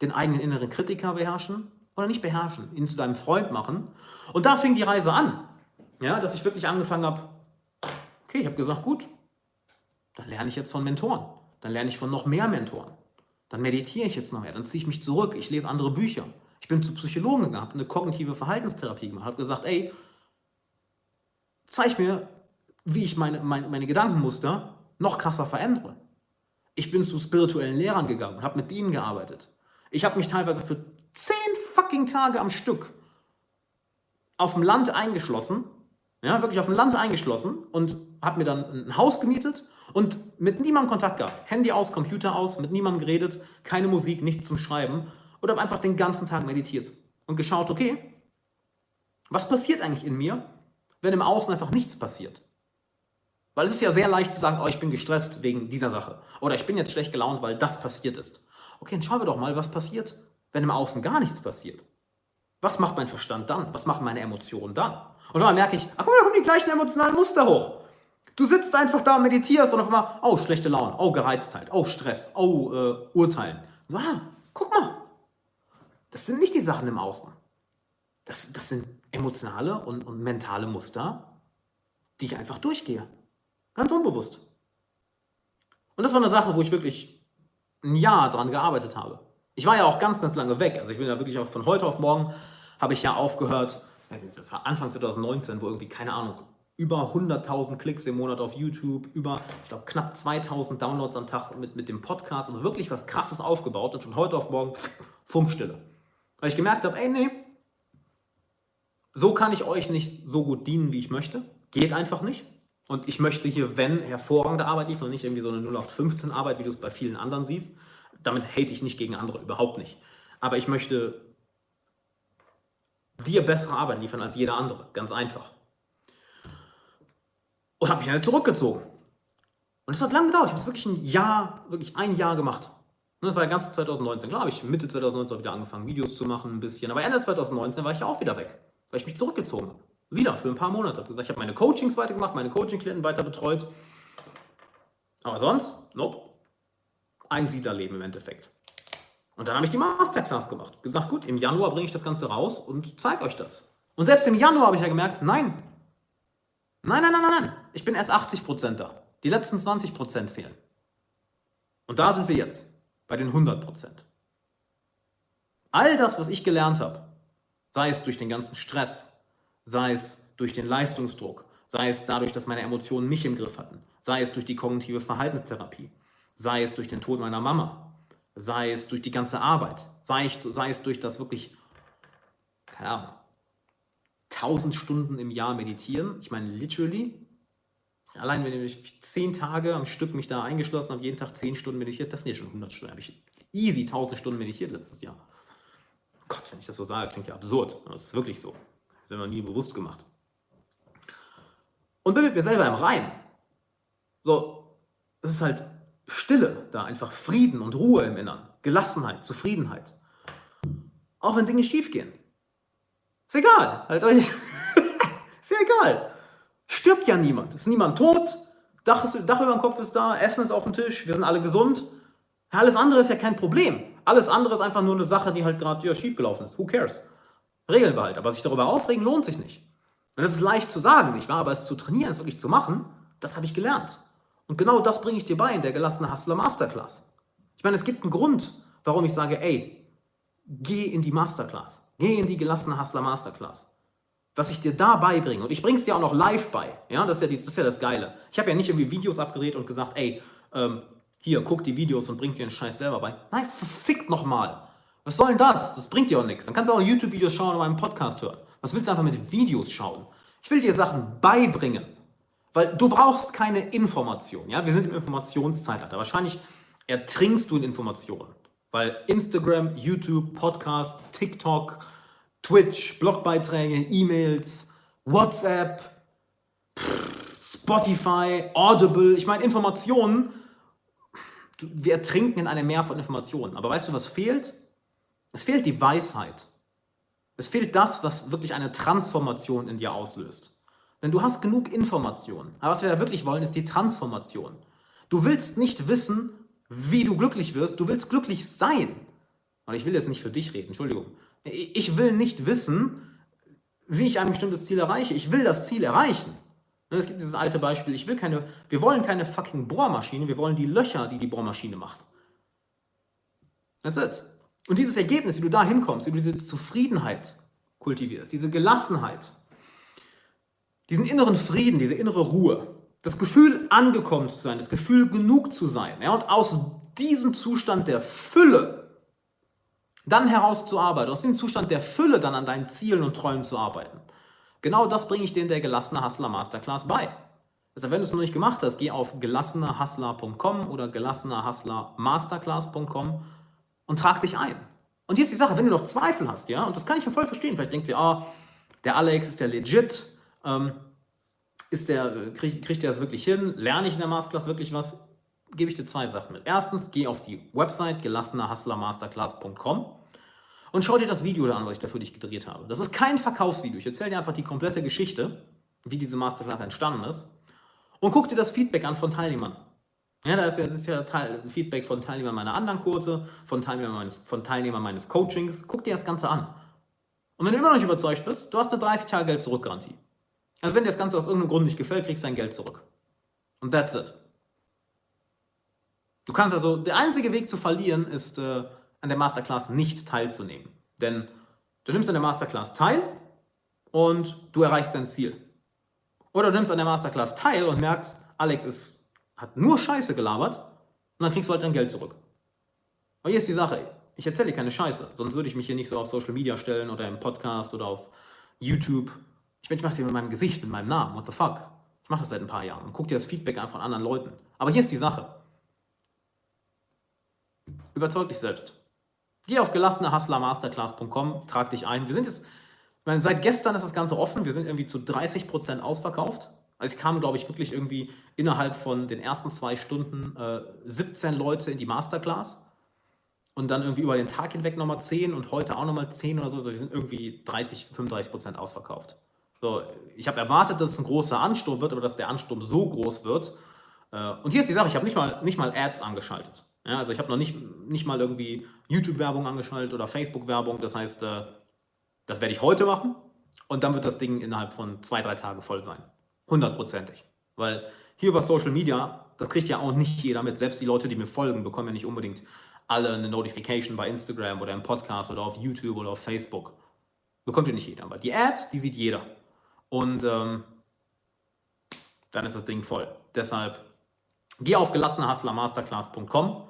den eigenen inneren Kritiker beherrschen oder nicht beherrschen, ihn zu deinem Freund machen. Und da fing die Reise an, ja, dass ich wirklich angefangen habe, okay, ich habe gesagt, gut, Dann lerne ich jetzt von Mentoren. Dann lerne ich von noch mehr Mentoren. Dann meditiere ich jetzt noch mehr. Dann ziehe ich mich zurück. Ich lese andere Bücher. Ich bin zu Psychologen gegangen, habe eine kognitive Verhaltenstherapie gemacht, habe gesagt, ey, zeig mir, wie ich meine, meine, meine Gedankenmuster noch krasser verändere. Ich bin zu spirituellen Lehrern gegangen und habe mit ihnen gearbeitet. Ich habe mich teilweise für zehn fucking Tage am Stück auf dem Land eingeschlossen, ja, wirklich auf dem Land eingeschlossen und habe mir dann ein Haus gemietet und mit niemandem Kontakt gehabt. Handy aus, Computer aus, mit niemandem geredet, keine Musik, nichts zum Schreiben und habe einfach den ganzen Tag meditiert und geschaut, okay, was passiert eigentlich in mir, wenn im Außen einfach nichts passiert? Weil es ist ja sehr leicht zu sagen, oh, ich bin gestresst wegen dieser Sache. Oder ich bin jetzt schlecht gelaunt, weil das passiert ist. Okay, dann schauen wir doch mal, was passiert, wenn im Außen gar nichts passiert. Was macht mein Verstand dann? Was machen meine Emotionen dann? Und dann merke ich, ach guck mal, da kommen die gleichen emotionalen Muster hoch. Du sitzt einfach da und meditierst und auf einmal, oh, schlechte Laune, oh, Gereiztheit, oh, Stress, oh, äh, Urteilen. So, ah, guck mal. Das sind nicht die Sachen im Außen. Das, das sind emotionale und, und mentale Muster, die ich einfach durchgehe. Ganz unbewusst. Und das war eine Sache, wo ich wirklich ein Jahr dran gearbeitet habe. Ich war ja auch ganz, ganz lange weg. Also ich bin ja wirklich auch von heute auf morgen habe ich ja aufgehört. Das war Anfang 2019, wo irgendwie, keine Ahnung, über 100.000 Klicks im Monat auf YouTube, über, ich glaube, knapp 2.000 Downloads am Tag mit, mit dem Podcast. Also wirklich was Krasses aufgebaut und von heute auf morgen Funkstille. Weil ich gemerkt habe, ey, nee, so kann ich euch nicht so gut dienen, wie ich möchte. Geht einfach nicht. Und ich möchte hier, wenn, hervorragende Arbeit liefern und nicht irgendwie so eine 0815-Arbeit, wie du es bei vielen anderen siehst. Damit hate ich nicht gegen andere, überhaupt nicht. Aber ich möchte dir bessere Arbeit liefern als jeder andere, ganz einfach. Und habe mich dann zurückgezogen. Und es hat lange gedauert. Ich habe es wirklich ein Jahr, wirklich ein Jahr gemacht. Und das war ja ganz 2019. Klar habe ich Mitte 2019 auch wieder angefangen, Videos zu machen, ein bisschen. Aber Ende 2019 war ich ja auch wieder weg, weil ich mich zurückgezogen habe. Wieder für ein paar Monate. Ich, gesagt, ich habe meine Coachings weitergemacht, meine Coaching-Klienten weiter betreut. Aber sonst, nope. Ein Siedlerleben im Endeffekt. Und dann habe ich die Masterclass gemacht. Gesagt, gut, im Januar bringe ich das Ganze raus und zeige euch das. Und selbst im Januar habe ich ja gemerkt, nein. Nein, nein, nein, nein, nein. Ich bin erst 80% da. Die letzten 20% fehlen. Und da sind wir jetzt. Bei den 100%. All das, was ich gelernt habe, sei es durch den ganzen Stress, sei es durch den Leistungsdruck, sei es dadurch, dass meine Emotionen mich im Griff hatten, sei es durch die kognitive Verhaltenstherapie, sei es durch den Tod meiner Mama, sei es durch die ganze Arbeit, sei, ich, sei es durch das wirklich, keine Ahnung, 1000 Stunden im Jahr meditieren. Ich meine, literally, allein wenn ich zehn Tage am Stück mich da eingeschlossen habe, jeden Tag 10 Stunden meditiert, das sind ja schon 100 Stunden. habe ich easy 1000 Stunden meditiert letztes Jahr. Gott, wenn ich das so sage, klingt ja absurd. Das ist wirklich so. Das haben wir nie bewusst gemacht. Und bin mit mir selber im Reim. So, es ist halt Stille da, einfach Frieden und Ruhe im Innern, Gelassenheit, Zufriedenheit. Auch wenn Dinge schief gehen. Ist egal, halt euch. <laughs> ist ja egal. Stirbt ja niemand. Ist niemand tot. Dach, ist, Dach über dem Kopf ist da, Essen ist auf dem Tisch, wir sind alle gesund. Alles andere ist ja kein Problem. Alles andere ist einfach nur eine Sache, die halt gerade ja, schief gelaufen ist. Who cares? Regeln behalten. Aber sich darüber aufregen lohnt sich nicht. Und das ist leicht zu sagen, nicht wahr? Aber es zu trainieren, es wirklich zu machen, das habe ich gelernt. Und genau das bringe ich dir bei in der gelassene Hustler Masterclass. Ich meine, es gibt einen Grund, warum ich sage, ey, geh in die Masterclass. Geh in die gelassene Hustler Masterclass. Was ich dir da beibringe, und ich bringe es dir auch noch live bei, ja, das ist ja, das, ist ja das Geile. Ich habe ja nicht irgendwie Videos abgedreht und gesagt, ey, ähm, hier, guck die Videos und bring dir den Scheiß selber bei. Nein, verfickt nochmal. Was soll denn das? Das bringt dir auch nichts. Dann kannst du auch YouTube-Videos schauen oder meinen Podcast hören. Was willst du einfach mit Videos schauen? Ich will dir Sachen beibringen. Weil du brauchst keine Information. Ja? Wir sind im Informationszeitalter. Wahrscheinlich ertrinkst du in Informationen. Weil Instagram, YouTube, Podcast, TikTok, Twitch, Blogbeiträge, E-Mails, WhatsApp, Spotify, Audible, ich meine Informationen, wir ertrinken in einem Meer von Informationen. Aber weißt du, was fehlt? Es fehlt die Weisheit. Es fehlt das, was wirklich eine Transformation in dir auslöst. Denn du hast genug Informationen. Aber was wir da wirklich wollen, ist die Transformation. Du willst nicht wissen, wie du glücklich wirst, du willst glücklich sein. Und ich will jetzt nicht für dich reden, Entschuldigung. Ich will nicht wissen, wie ich ein bestimmtes Ziel erreiche. Ich will das Ziel erreichen. Es gibt dieses alte Beispiel, ich will keine, wir wollen keine fucking Bohrmaschine, wir wollen die Löcher, die die Bohrmaschine macht. That's it. Und dieses Ergebnis, wie du da hinkommst, wie du diese Zufriedenheit kultivierst, diese Gelassenheit, diesen inneren Frieden, diese innere Ruhe, das Gefühl angekommen zu sein, das Gefühl genug zu sein, ja, und aus diesem Zustand der Fülle dann herauszuarbeiten, aus diesem Zustand der Fülle dann an deinen Zielen und Träumen zu arbeiten. Genau das bringe ich dir in der Gelassene Hustler Masterclass bei. Also wenn du es noch nicht gemacht hast, geh auf gelassenerhustler.com oder gelassenerhustlermasterclass.com und trag dich ein. Und hier ist die Sache, wenn du noch Zweifel hast, ja, und das kann ich ja voll verstehen, vielleicht denkt ihr, ah, der Alex ist der legit, ähm, ist der, krieg, kriegt der das wirklich hin, lerne ich in der Masterclass wirklich was, gebe ich dir zwei Sachen mit. Erstens, geh auf die Website gelassenerhustlermasterclass.com und schau dir das Video an, was ich da für dich gedreht habe. Das ist kein Verkaufsvideo. Ich erzähle dir einfach die komplette Geschichte, wie diese Masterclass entstanden ist. Und guck dir das Feedback an von Teilnehmern. Ja, das ist ja, Teil, Feedback von Teilnehmern meiner anderen Kurse, von Teilnehmern meines, von Teilnehmern meines Coachings. Guck dir das Ganze an. Und wenn du immer noch nicht überzeugt bist, du hast eine 30 Tage Geld zurück Garantie. Also wenn dir das Ganze aus irgendeinem Grund nicht gefällt, kriegst du dein Geld zurück. Und that's it. Du kannst also, der einzige Weg zu verlieren ist, äh, an der Masterclass nicht teilzunehmen. Denn du nimmst an der Masterclass teil und du erreichst dein Ziel. Oder du nimmst an der Masterclass teil und merkst, Alex ist, hat nur Scheiße gelabert und dann kriegst du halt dein Geld zurück. Aber hier ist die Sache, ich erzähle dir keine Scheiße, sonst würde ich mich hier nicht so auf Social Media stellen oder im Podcast oder auf YouTube. Ich, ich mache es hier mit meinem Gesicht, mit meinem Namen, what the fuck. Ich mache das seit ein paar Jahren und guck dir das Feedback an von anderen Leuten. Aber hier ist die Sache. Überzeug dich selbst. Geh auf gelassenerhustlermasterclass.com, trag dich ein. Wir sind jetzt, meine, seit gestern ist das Ganze offen. Wir sind irgendwie zu 30% ausverkauft. Also ich kam, glaube ich, wirklich irgendwie innerhalb von den ersten zwei Stunden äh, 17 Leute in die Masterclass und dann irgendwie über den Tag hinweg nochmal 10 und heute auch nochmal 10 oder so. Also wir sind irgendwie 30, 35% ausverkauft. So, ich habe erwartet, dass es ein großer Ansturm wird, aber dass der Ansturm so groß wird. Äh, und hier ist die Sache, ich habe nicht mal, nicht mal Ads angeschaltet. Ja, also ich habe noch nicht, nicht mal irgendwie YouTube-Werbung angeschaltet oder Facebook-Werbung. Das heißt, äh, das werde ich heute machen und dann wird das Ding innerhalb von zwei, drei Tagen voll sein. Hundertprozentig. Weil hier über Social Media, das kriegt ja auch nicht jeder mit. Selbst die Leute, die mir folgen, bekommen ja nicht unbedingt alle eine Notification bei Instagram oder im Podcast oder auf YouTube oder auf Facebook. Bekommt ja nicht jeder. Aber die Ad, die sieht jeder. Und ähm, dann ist das Ding voll. Deshalb geh auf gelassenerhustlermasterclass.com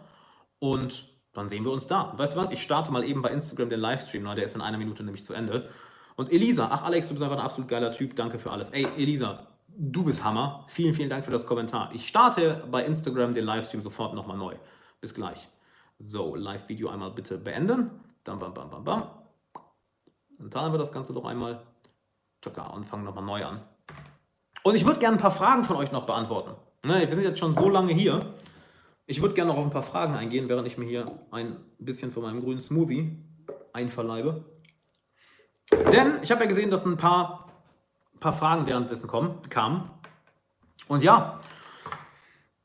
und dann sehen wir uns da. weißt du was? Ich starte mal eben bei Instagram den Livestream, der ist in einer Minute nämlich zu Ende. Und Elisa, ach Alex, du bist einfach ein absolut geiler Typ, danke für alles. Ey, Elisa, du bist Hammer. Vielen, vielen Dank für das Kommentar. Ich starte bei Instagram den Livestream sofort nochmal neu. Bis gleich. So, Live-Video einmal bitte beenden. Dann bam, bam, bam, bam. Dann teilen wir das Ganze doch einmal. Tschakka, und fangen nochmal neu an. Und ich würde gerne ein paar Fragen von euch noch beantworten. Ne, wir sind jetzt schon so lange hier. Ich würde gerne noch auf ein paar Fragen eingehen, während ich mir hier ein bisschen von meinem grünen Smoothie einverleibe. Denn ich habe ja gesehen, dass ein paar, paar Fragen währenddessen kommen, kamen. Und ja,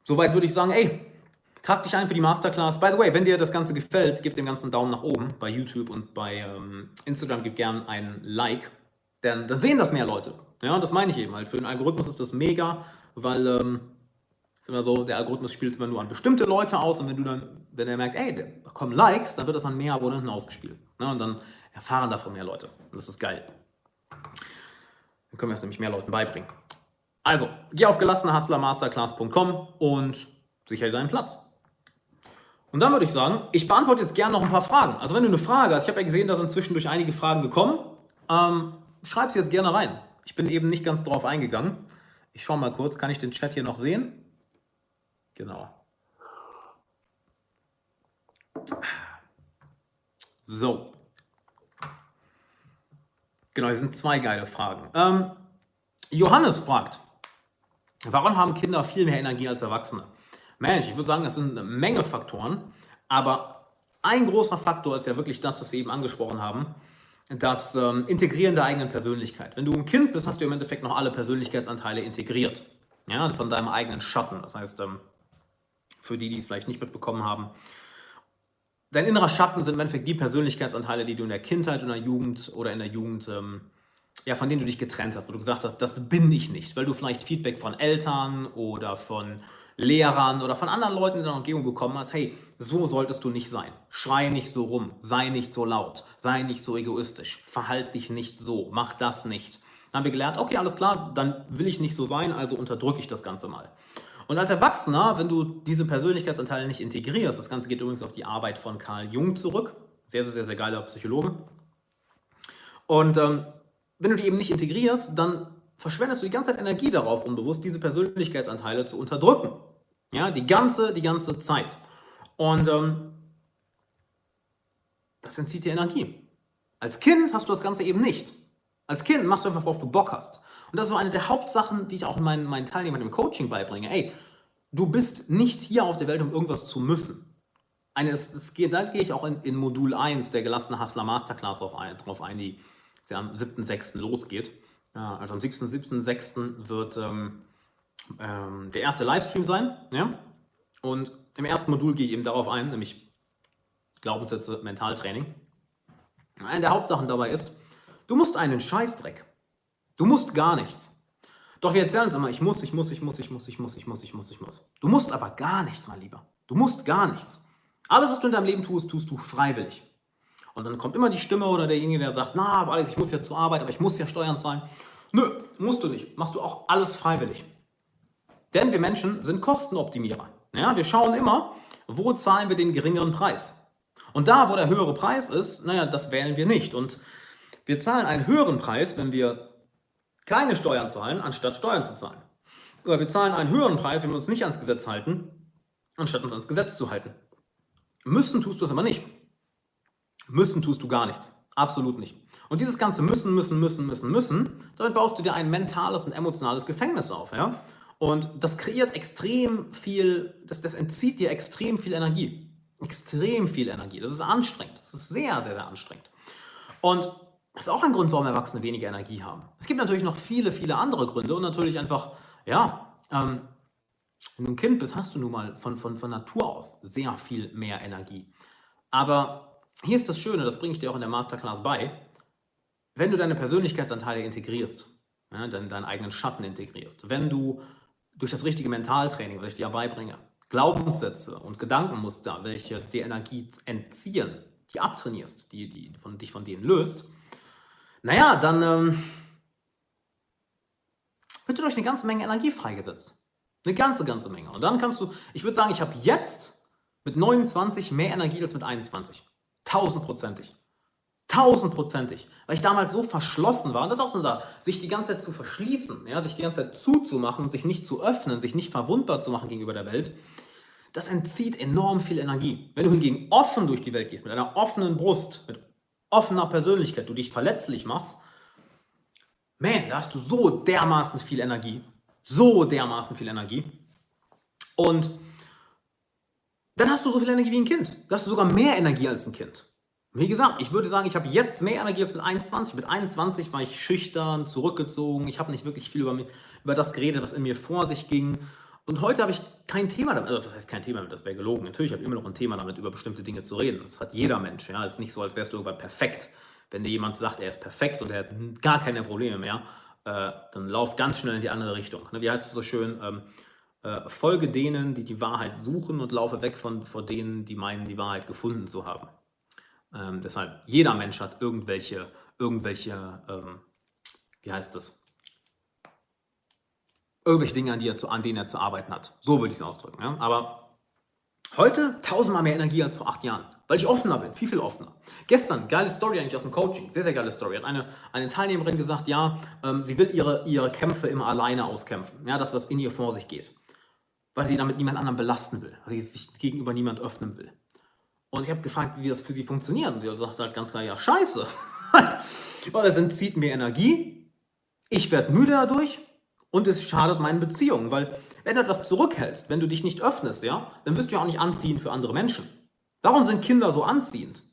soweit würde ich sagen, ey, trag dich ein für die Masterclass. By the way, wenn dir das Ganze gefällt, gib dem Ganzen einen Daumen nach oben bei YouTube und bei ähm, Instagram, gib gerne ein Like. Denn dann sehen das mehr Leute. Ja, das meine ich eben halt. Für den Algorithmus ist das mega, weil ähm, ist immer so, der Algorithmus spielt es immer nur an bestimmte Leute aus und wenn du dann, wenn er merkt, ey, da kommen Likes, dann wird das an mehr Abonnenten ausgespielt. Ne? Und dann erfahren davon mehr Leute. Und das ist geil. Dann können wir es nämlich mehr Leuten beibringen. Also, geh auf gelassenerhustlermasterclass.com und sicher deinen Platz. Und dann würde ich sagen, ich beantworte jetzt gerne noch ein paar Fragen. Also wenn du eine Frage hast, ich habe ja gesehen, da sind zwischendurch einige Fragen gekommen, ähm, schreib sie jetzt gerne rein. Ich bin eben nicht ganz drauf eingegangen. Ich schaue mal kurz, kann ich den Chat hier noch sehen? Genau. So. Genau, hier sind zwei geile Fragen. Ähm, Johannes fragt, warum haben Kinder viel mehr Energie als Erwachsene? Mensch, ich würde sagen, das sind eine Menge Faktoren, aber ein großer Faktor ist ja wirklich das, was wir eben angesprochen haben, das ähm, Integrieren der eigenen Persönlichkeit. Wenn du ein Kind bist, hast du im Endeffekt noch alle Persönlichkeitsanteile integriert. Ja, von deinem eigenen Schatten. Das heißt, ähm, für die, die es vielleicht nicht mitbekommen haben. Dein innerer Schatten sind im Endeffekt die Persönlichkeitsanteile, die du in der Kindheit, in der Jugend oder in der Jugend ähm, ja, von denen du dich getrennt hast, wo du gesagt hast, das bin ich nicht, weil du vielleicht Feedback von Eltern oder von Lehrern oder von anderen Leuten in der Umgebung bekommen hast, hey, so solltest du nicht sein. Schrei nicht so rum, sei nicht so laut, sei nicht so egoistisch, verhalte dich nicht so, mach das nicht. Dann haben wir gelernt, okay, alles klar, dann will ich nicht so sein, also unterdrücke ich das Ganze mal. Und als Erwachsener, wenn du diese Persönlichkeitsanteile nicht integrierst, das Ganze geht übrigens auf die Arbeit von Carl Jung zurück, sehr, sehr, sehr, sehr geiler Psychologe. Und ähm, wenn du die eben nicht integrierst, dann verschwendest du die ganze Zeit Energie darauf, unbewusst diese Persönlichkeitsanteile zu unterdrücken. Ja, die ganze, die ganze Zeit. Und ähm, das entzieht dir Energie. Als Kind hast du das Ganze eben nicht. Als Kind machst du einfach, worauf du Bock hast. Und das ist so eine der Hauptsachen, die ich auch meinen, meinen Teilnehmern im Coaching beibringe. Ey, du bist nicht hier auf der Welt, um irgendwas zu müssen. Eine, das, das da gehe ich auch in, in Modul 1 der gelassene Hustler Masterclass drauf ein, drauf ein die, die am 7.6. losgeht. Ja, also am 7.6. wird ähm, ähm, der erste Livestream sein. Ja? Und im ersten Modul gehe ich eben darauf ein, nämlich Glaubenssätze, Mentaltraining. Eine der Hauptsachen dabei ist, du musst einen Scheißdreck. Du musst gar nichts. Doch wir erzählen uns immer, ich muss, ich muss, ich muss, ich muss, ich muss, ich muss, ich muss, ich muss. Du musst aber gar nichts, mein Lieber. Du musst gar nichts. Alles, was du in deinem Leben tust, tust du freiwillig. Und dann kommt immer die Stimme oder derjenige, der sagt, na, aber Alex, ich muss ja zur Arbeit, aber ich muss ja Steuern zahlen. Nö, musst du nicht. Machst du auch alles freiwillig. Denn wir Menschen sind Kostenoptimierer. Ja, wir schauen immer, wo zahlen wir den geringeren Preis. Und da, wo der höhere Preis ist, naja, das wählen wir nicht. Und wir zahlen einen höheren Preis, wenn wir keine Steuern zahlen, anstatt Steuern zu zahlen. Oder wir zahlen einen höheren Preis, wenn wir uns nicht ans Gesetz halten, anstatt uns ans Gesetz zu halten. Müssen tust du es aber nicht. Müssen tust du gar nichts. Absolut nicht. Und dieses ganze müssen, müssen, müssen, müssen, müssen, damit baust du dir ein mentales und emotionales Gefängnis auf. Ja? Und das kreiert extrem viel, das, das entzieht dir extrem viel Energie. Extrem viel Energie. Das ist anstrengend. Das ist sehr, sehr, sehr anstrengend. Und das ist auch ein Grund, warum Erwachsene weniger Energie haben. Es gibt natürlich noch viele, viele andere Gründe und natürlich einfach, ja, ähm, wenn du ein Kind bist, hast du nun mal von, von, von Natur aus sehr viel mehr Energie. Aber hier ist das Schöne, das bringe ich dir auch in der Masterclass bei, wenn du deine Persönlichkeitsanteile integrierst, ja, deinen, deinen eigenen Schatten integrierst, wenn du durch das richtige Mentaltraining, was ich dir beibringe, Glaubenssätze und Gedankenmuster, welche dir Energie entziehen, die abtrainierst, die, die von, dich von denen löst, naja, dann ähm, wird durch eine ganze Menge Energie freigesetzt. Eine ganze, ganze Menge. Und dann kannst du, ich würde sagen, ich habe jetzt mit 29 mehr Energie als mit 21. Tausendprozentig. Tausendprozentig. Weil ich damals so verschlossen war, und das ist auch so Sache, sich die ganze Zeit zu verschließen, ja, sich die ganze Zeit zuzumachen, sich nicht zu öffnen, sich nicht verwundbar zu machen gegenüber der Welt, das entzieht enorm viel Energie. Wenn du hingegen offen durch die Welt gehst, mit einer offenen Brust, mit offener Persönlichkeit, du dich verletzlich machst, man, da hast du so dermaßen viel Energie. So dermaßen viel Energie. Und dann hast du so viel Energie wie ein Kind. Da hast du sogar mehr Energie als ein Kind. Wie gesagt, ich würde sagen, ich habe jetzt mehr Energie als mit 21. Mit 21 war ich schüchtern, zurückgezogen. Ich habe nicht wirklich viel über, mich, über das geredet, was in mir vor sich ging. Und heute habe ich kein Thema damit. Also, das heißt kein Thema damit, das wäre gelogen. Natürlich habe ich immer noch ein Thema damit, über bestimmte Dinge zu reden. Das hat jeder Mensch. Ja, es ist nicht so, als wärst du irgendwann perfekt. Wenn dir jemand sagt, er ist perfekt und er hat gar keine Probleme mehr, äh, dann lauf ganz schnell in die andere Richtung. Ne? Wie heißt es so schön? Ähm, äh, folge denen, die die Wahrheit suchen und laufe weg von vor denen, die meinen, die Wahrheit gefunden zu haben. Ähm, deshalb, jeder Mensch hat irgendwelche, irgendwelche, ähm, wie heißt das? Irgendwelche Dinge, an, die er zu, an denen er zu arbeiten hat. So würde ich es ausdrücken. Ja? Aber heute tausendmal mehr Energie als vor acht Jahren, weil ich offener bin, viel, viel offener. Gestern, geile Story eigentlich aus dem Coaching, sehr, sehr geile Story. Hat eine, eine Teilnehmerin gesagt, ja, ähm, sie will ihre, ihre Kämpfe immer alleine auskämpfen. Ja, das, was in ihr vor sich geht. Weil sie damit niemand anderen belasten will, weil sie sich gegenüber niemand öffnen will. Und ich habe gefragt, wie das für sie funktioniert. Und sie sagt halt ganz klar, ja, scheiße. <laughs> Weil es entzieht mir Energie, ich werde müde dadurch und es schadet meinen Beziehungen. Weil wenn du etwas zurückhältst, wenn du dich nicht öffnest, ja, dann wirst du ja auch nicht anziehend für andere Menschen. Warum sind Kinder so anziehend?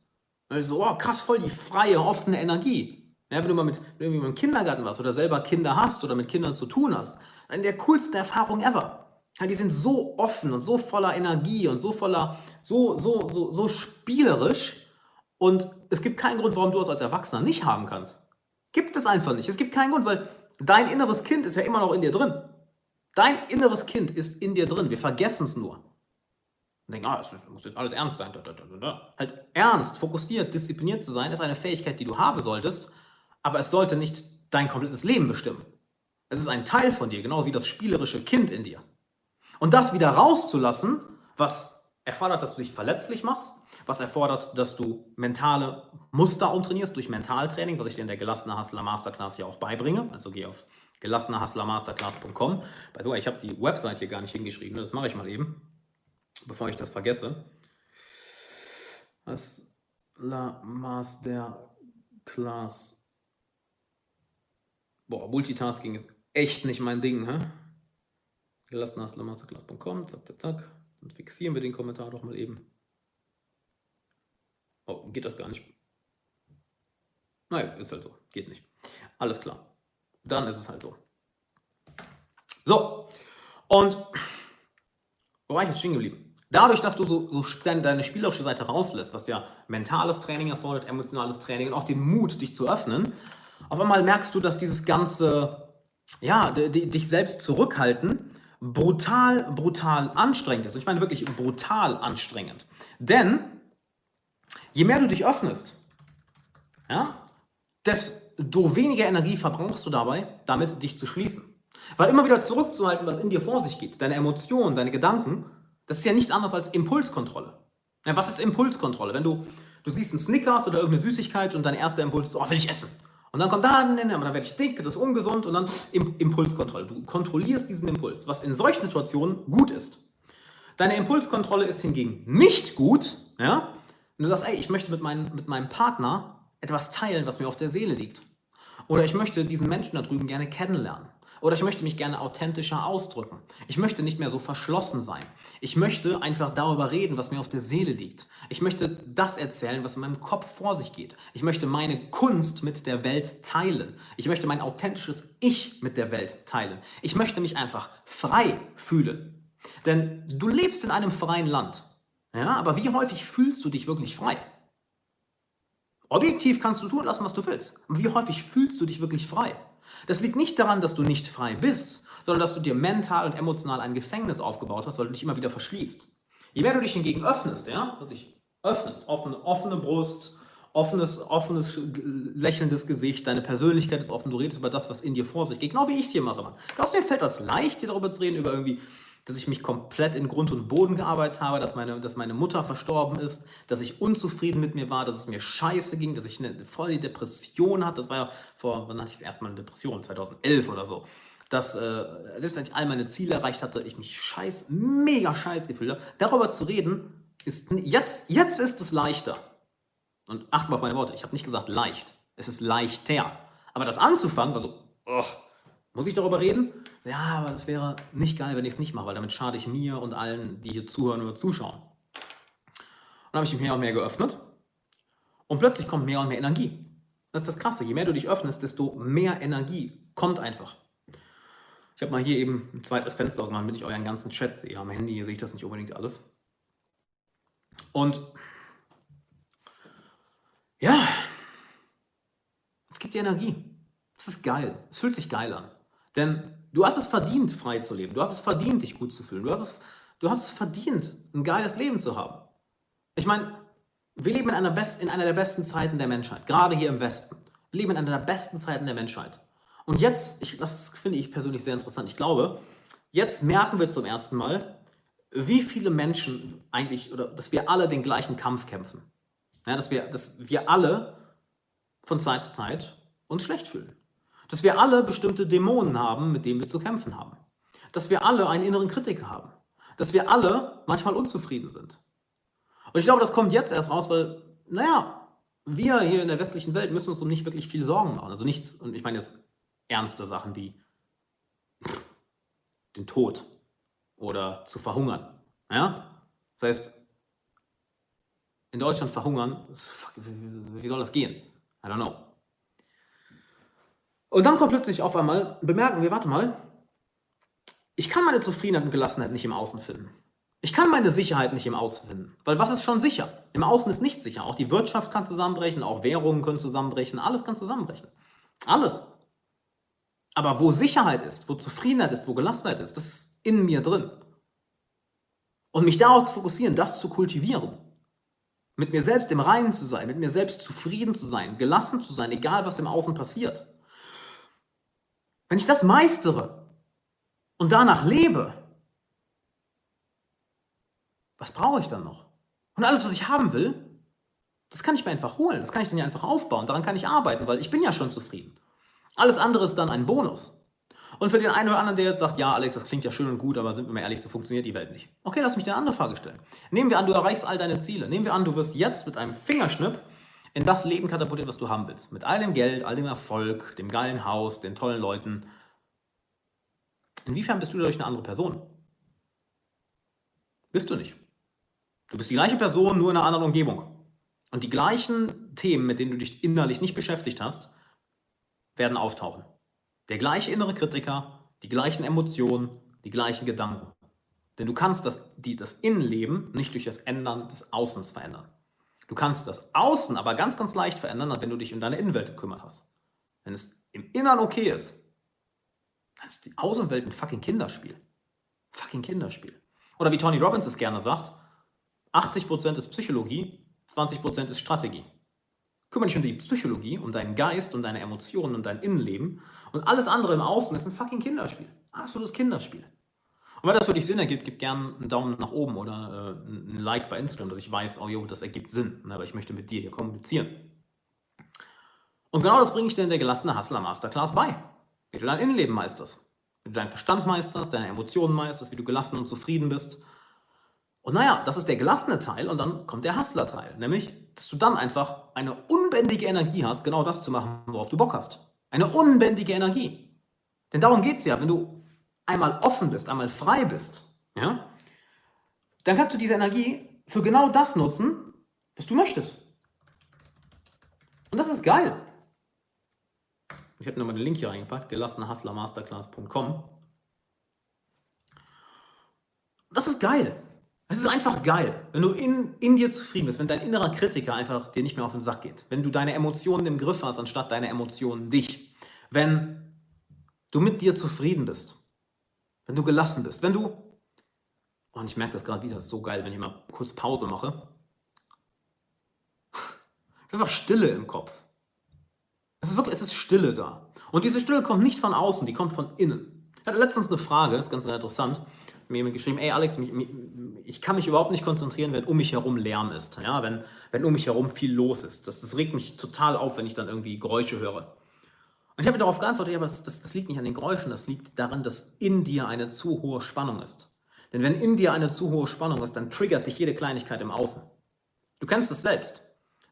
Weil so, oh, krass, voll die freie, offene Energie. Ja, wenn du mal mit, wenn du mal im Kindergarten warst oder selber Kinder hast oder mit Kindern zu tun hast, eine der coolsten Erfahrungen ever. Ja, die sind so offen und so voller Energie und so voller, so, so, so, so spielerisch. Und es gibt keinen Grund, warum du es als Erwachsener nicht haben kannst. Gibt es einfach nicht. Es gibt keinen Grund, weil dein inneres Kind ist ja immer noch in dir drin. Dein inneres Kind ist in dir drin. Wir vergessen es nur. Und denken, ah, es muss jetzt alles ernst sein. Da, da, da, halt ernst, fokussiert, diszipliniert zu sein, ist eine Fähigkeit, die du haben solltest, aber es sollte nicht dein komplettes Leben bestimmen. Es ist ein Teil von dir, genau wie das spielerische Kind in dir. Und das wieder rauszulassen, was erfordert, dass du dich verletzlich machst, was erfordert, dass du mentale Muster umtrainierst durch Mentaltraining, was ich dir in der Gelassene Hustler Masterclass ja auch beibringe. Also geh auf gelassenerhustlermasterclass.com. By the way, ich habe die Website hier gar nicht hingeschrieben, das mache ich mal eben, bevor ich das vergesse. Hustler Masterclass. Boah, Multitasking ist echt nicht mein Ding, hä? gelassenerhustlermasterclass.com, zack, zack, zack. Dann fixieren wir den Kommentar doch mal eben. Oh, geht das gar nicht? Naja, ist halt so. Geht nicht. Alles klar. Dann ist es halt so. So. Und wo war ich jetzt stehen geblieben? Dadurch, dass du so, so deine spielerische Seite rauslässt, was ja mentales Training erfordert, emotionales Training und auch den Mut, dich zu öffnen, auf einmal merkst du, dass dieses ganze, ja, dich selbst zurückhalten, brutal, brutal anstrengend ist. Und ich meine wirklich brutal anstrengend. Denn Je mehr du dich öffnest, ja, desto weniger Energie verbrauchst du dabei, damit dich zu schließen. Weil immer wieder zurückzuhalten, was in dir vor sich geht, deine Emotionen, deine Gedanken, das ist ja nichts anderes als Impulskontrolle. Ja, was ist Impulskontrolle? Wenn du, du siehst einen Snickers oder irgendeine Süßigkeit und dein erster Impuls ist, oh, will ich essen. Und dann kommt da, dann werde ich dick, das ist ungesund und dann Impulskontrolle. Du kontrollierst diesen Impuls, was in solchen Situationen gut ist. Deine Impulskontrolle ist hingegen nicht gut, ja, und du sagst, ey, ich möchte mit, mein, mit meinem Partner etwas teilen, was mir auf der Seele liegt. Oder ich möchte diesen Menschen da drüben gerne kennenlernen. Oder ich möchte mich gerne authentischer ausdrücken. Ich möchte nicht mehr so verschlossen sein. Ich möchte einfach darüber reden, was mir auf der Seele liegt. Ich möchte das erzählen, was in meinem Kopf vor sich geht. Ich möchte meine Kunst mit der Welt teilen. Ich möchte mein authentisches Ich mit der Welt teilen. Ich möchte mich einfach frei fühlen. Denn du lebst in einem freien Land. Ja, aber wie häufig fühlst du dich wirklich frei? Objektiv kannst du tun lassen, was du willst. Aber wie häufig fühlst du dich wirklich frei? Das liegt nicht daran, dass du nicht frei bist, sondern dass du dir mental und emotional ein Gefängnis aufgebaut hast, weil du dich immer wieder verschließt. Je mehr du dich hingegen öffnest, ja, wirklich öffnest, offene, offene Brust, offenes, offenes, lächelndes Gesicht, deine Persönlichkeit ist offen, du redest über das, was in dir vor sich geht, genau wie ich es hier mache. Glaubst du, mir fällt das leicht, hier darüber zu reden, über irgendwie dass ich mich komplett in Grund und Boden gearbeitet habe, dass meine, dass meine Mutter verstorben ist, dass ich unzufrieden mit mir war, dass es mir scheiße ging, dass ich eine voll die Depression hatte. Das war ja vor, wann hatte ich das erste Mal eine Depression? 2011 oder so. Dass, äh, selbst wenn ich all meine Ziele erreicht hatte, ich mich scheiß, mega scheiß gefühlt habe. Darüber zu reden, ist jetzt, jetzt ist es leichter. Und achte mal auf meine Worte, ich habe nicht gesagt leicht. Es ist leichter. Aber das anzufangen war so, oh, muss ich darüber reden? Ja, aber das wäre nicht geil, wenn ich es nicht mache, weil damit schade ich mir und allen, die hier zuhören oder zuschauen. Und habe ich mich mehr und mehr geöffnet und plötzlich kommt mehr und mehr Energie. Das ist das Krasse. Je mehr du dich öffnest, desto mehr Energie kommt einfach. Ich habe mal hier eben ein zweites Fenster aufgemacht, damit ich euren ganzen Chat sehe. Am Handy sehe ich das nicht unbedingt alles. Und ja, es gibt die Energie. Es ist geil. Es fühlt sich geil an. Denn du hast es verdient, frei zu leben. Du hast es verdient, dich gut zu fühlen. Du hast es, du hast es verdient, ein geiles Leben zu haben. Ich meine, wir leben in einer, best, in einer der besten Zeiten der Menschheit, gerade hier im Westen. Wir leben in einer der besten Zeiten der Menschheit. Und jetzt, ich, das finde ich persönlich sehr interessant, ich glaube, jetzt merken wir zum ersten Mal, wie viele Menschen eigentlich, oder dass wir alle den gleichen Kampf kämpfen. Ja, dass, wir, dass wir alle von Zeit zu Zeit uns schlecht fühlen. Dass wir alle bestimmte Dämonen haben, mit denen wir zu kämpfen haben. Dass wir alle einen inneren Kritiker haben. Dass wir alle manchmal unzufrieden sind. Und ich glaube, das kommt jetzt erst raus, weil, naja, wir hier in der westlichen Welt müssen uns um nicht wirklich viel Sorgen machen. Also nichts, und ich meine jetzt ernste Sachen wie den Tod oder zu verhungern. Ja? Das heißt, in Deutschland verhungern, wie soll das gehen? I don't know. Und dann kommt plötzlich auf einmal, bemerken wir, warte mal, ich kann meine Zufriedenheit und Gelassenheit nicht im Außen finden. Ich kann meine Sicherheit nicht im Außen finden. Weil was ist schon sicher? Im Außen ist nichts sicher. Auch die Wirtschaft kann zusammenbrechen, auch Währungen können zusammenbrechen, alles kann zusammenbrechen. Alles. Aber wo Sicherheit ist, wo Zufriedenheit ist, wo Gelassenheit ist, das ist in mir drin. Und mich darauf zu fokussieren, das zu kultivieren. Mit mir selbst im Reinen zu sein, mit mir selbst zufrieden zu sein, gelassen zu sein, egal was im Außen passiert. Wenn ich das meistere und danach lebe, was brauche ich dann noch? Und alles, was ich haben will, das kann ich mir einfach holen, das kann ich dann ja einfach aufbauen, daran kann ich arbeiten, weil ich bin ja schon zufrieden. Alles andere ist dann ein Bonus. Und für den einen oder anderen, der jetzt sagt, ja, Alex, das klingt ja schön und gut, aber sind wir mal ehrlich, so funktioniert die Welt nicht. Okay, lass mich dir eine andere Frage stellen. Nehmen wir an, du erreichst all deine Ziele. Nehmen wir an, du wirst jetzt mit einem Fingerschnipp in das Leben katapultiert, was du haben willst. Mit all dem Geld, all dem Erfolg, dem geilen Haus, den tollen Leuten. Inwiefern bist du dadurch eine andere Person? Bist du nicht. Du bist die gleiche Person, nur in einer anderen Umgebung. Und die gleichen Themen, mit denen du dich innerlich nicht beschäftigt hast, werden auftauchen. Der gleiche innere Kritiker, die gleichen Emotionen, die gleichen Gedanken. Denn du kannst das, die, das Innenleben nicht durch das Ändern des Außens verändern. Du kannst das Außen aber ganz, ganz leicht verändern, wenn du dich um deine Innenwelt gekümmert hast. Wenn es im Innern okay ist, dann ist die Außenwelt ein fucking Kinderspiel. Fucking Kinderspiel. Oder wie Tony Robbins es gerne sagt, 80% ist Psychologie, 20% ist Strategie. Kümmere dich um die Psychologie, um deinen Geist, um deine Emotionen und dein Innenleben. Und alles andere im Außen ist ein fucking Kinderspiel. Absolutes Kinderspiel. Und wenn das für dich Sinn ergibt, gib gerne einen Daumen nach oben oder äh, ein Like bei Instagram, dass ich weiß, oh jo, das ergibt Sinn. Ne, aber ich möchte mit dir hier kommunizieren. Und genau das bringe ich dir in der gelassene Hustler Masterclass bei. Wie du dein Innenleben meisterst. Wie du deinen Verstand meisterst, deine Emotionen meisterst, wie du gelassen und zufrieden bist und naja, das ist der gelassene Teil und dann kommt der Hustler-Teil, nämlich, dass du dann einfach eine unbändige Energie hast, genau das zu machen, worauf du Bock hast. Eine unbändige Energie. Denn darum geht es ja, wenn du einmal offen bist, einmal frei bist, ja, dann kannst du diese Energie für genau das nutzen, was du möchtest. Und das ist geil. Ich habe nochmal den Link hier reingepackt, gelassenehustlermasterclass.com. Das ist geil. Es ist einfach geil, wenn du in, in dir zufrieden bist, wenn dein innerer Kritiker einfach dir nicht mehr auf den Sack geht, wenn du deine Emotionen im Griff hast, anstatt deine Emotionen dich, wenn du mit dir zufrieden bist, wenn du gelassen bist, wenn du, oh, und ich merke das gerade wieder, das ist so geil, wenn ich mal kurz Pause mache, es ist einfach Stille im Kopf. Es ist wirklich, es ist Stille da. Und diese Stille kommt nicht von außen, die kommt von innen. Ich hatte letztens eine Frage, das ist ganz interessant mir geschrieben, ey Alex, ich kann mich überhaupt nicht konzentrieren, wenn um mich herum Lärm ist. Ja, wenn, wenn um mich herum viel los ist. Das, das regt mich total auf, wenn ich dann irgendwie Geräusche höre. Und ich habe darauf geantwortet, ja, aber das, das, das liegt nicht an den Geräuschen, das liegt daran, dass in dir eine zu hohe Spannung ist. Denn wenn in dir eine zu hohe Spannung ist, dann triggert dich jede Kleinigkeit im Außen. Du kennst es selbst.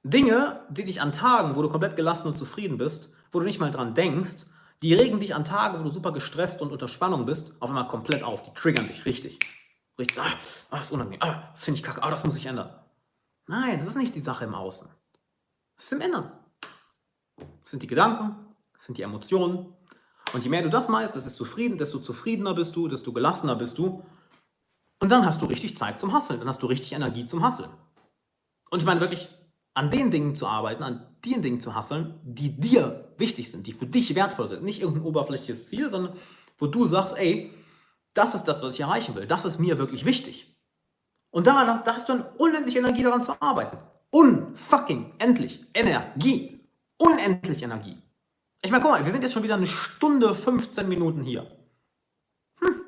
Dinge, die dich an Tagen, wo du komplett gelassen und zufrieden bist, wo du nicht mal dran denkst, die regen dich an Tagen, wo du super gestresst und unter Spannung bist, auf einmal komplett auf. Die triggern dich richtig. Richtig, ah, ah das ist unangenehm, ah, das finde ich kacke, ah, das muss ich ändern. Nein, das ist nicht die Sache im Außen. Das ist im Innern. Das sind die Gedanken, das sind die Emotionen. Und je mehr du das meinst, desto, zufrieden, desto zufriedener bist du, desto gelassener bist du. Und dann hast du richtig Zeit zum Hasseln, dann hast du richtig Energie zum Hasseln. Und ich meine wirklich, an den Dingen zu arbeiten, an den Dingen zu hasseln, die dir wichtig sind, die für dich wertvoll sind. Nicht irgendein oberflächliches Ziel, sondern wo du sagst, ey, das ist das, was ich erreichen will. Das ist mir wirklich wichtig. Und da, da hast du eine unendliche Energie daran zu arbeiten. Unfucking endlich Energie. Unendlich Energie. Ich meine, guck mal, wir sind jetzt schon wieder eine Stunde 15 Minuten hier. Hm.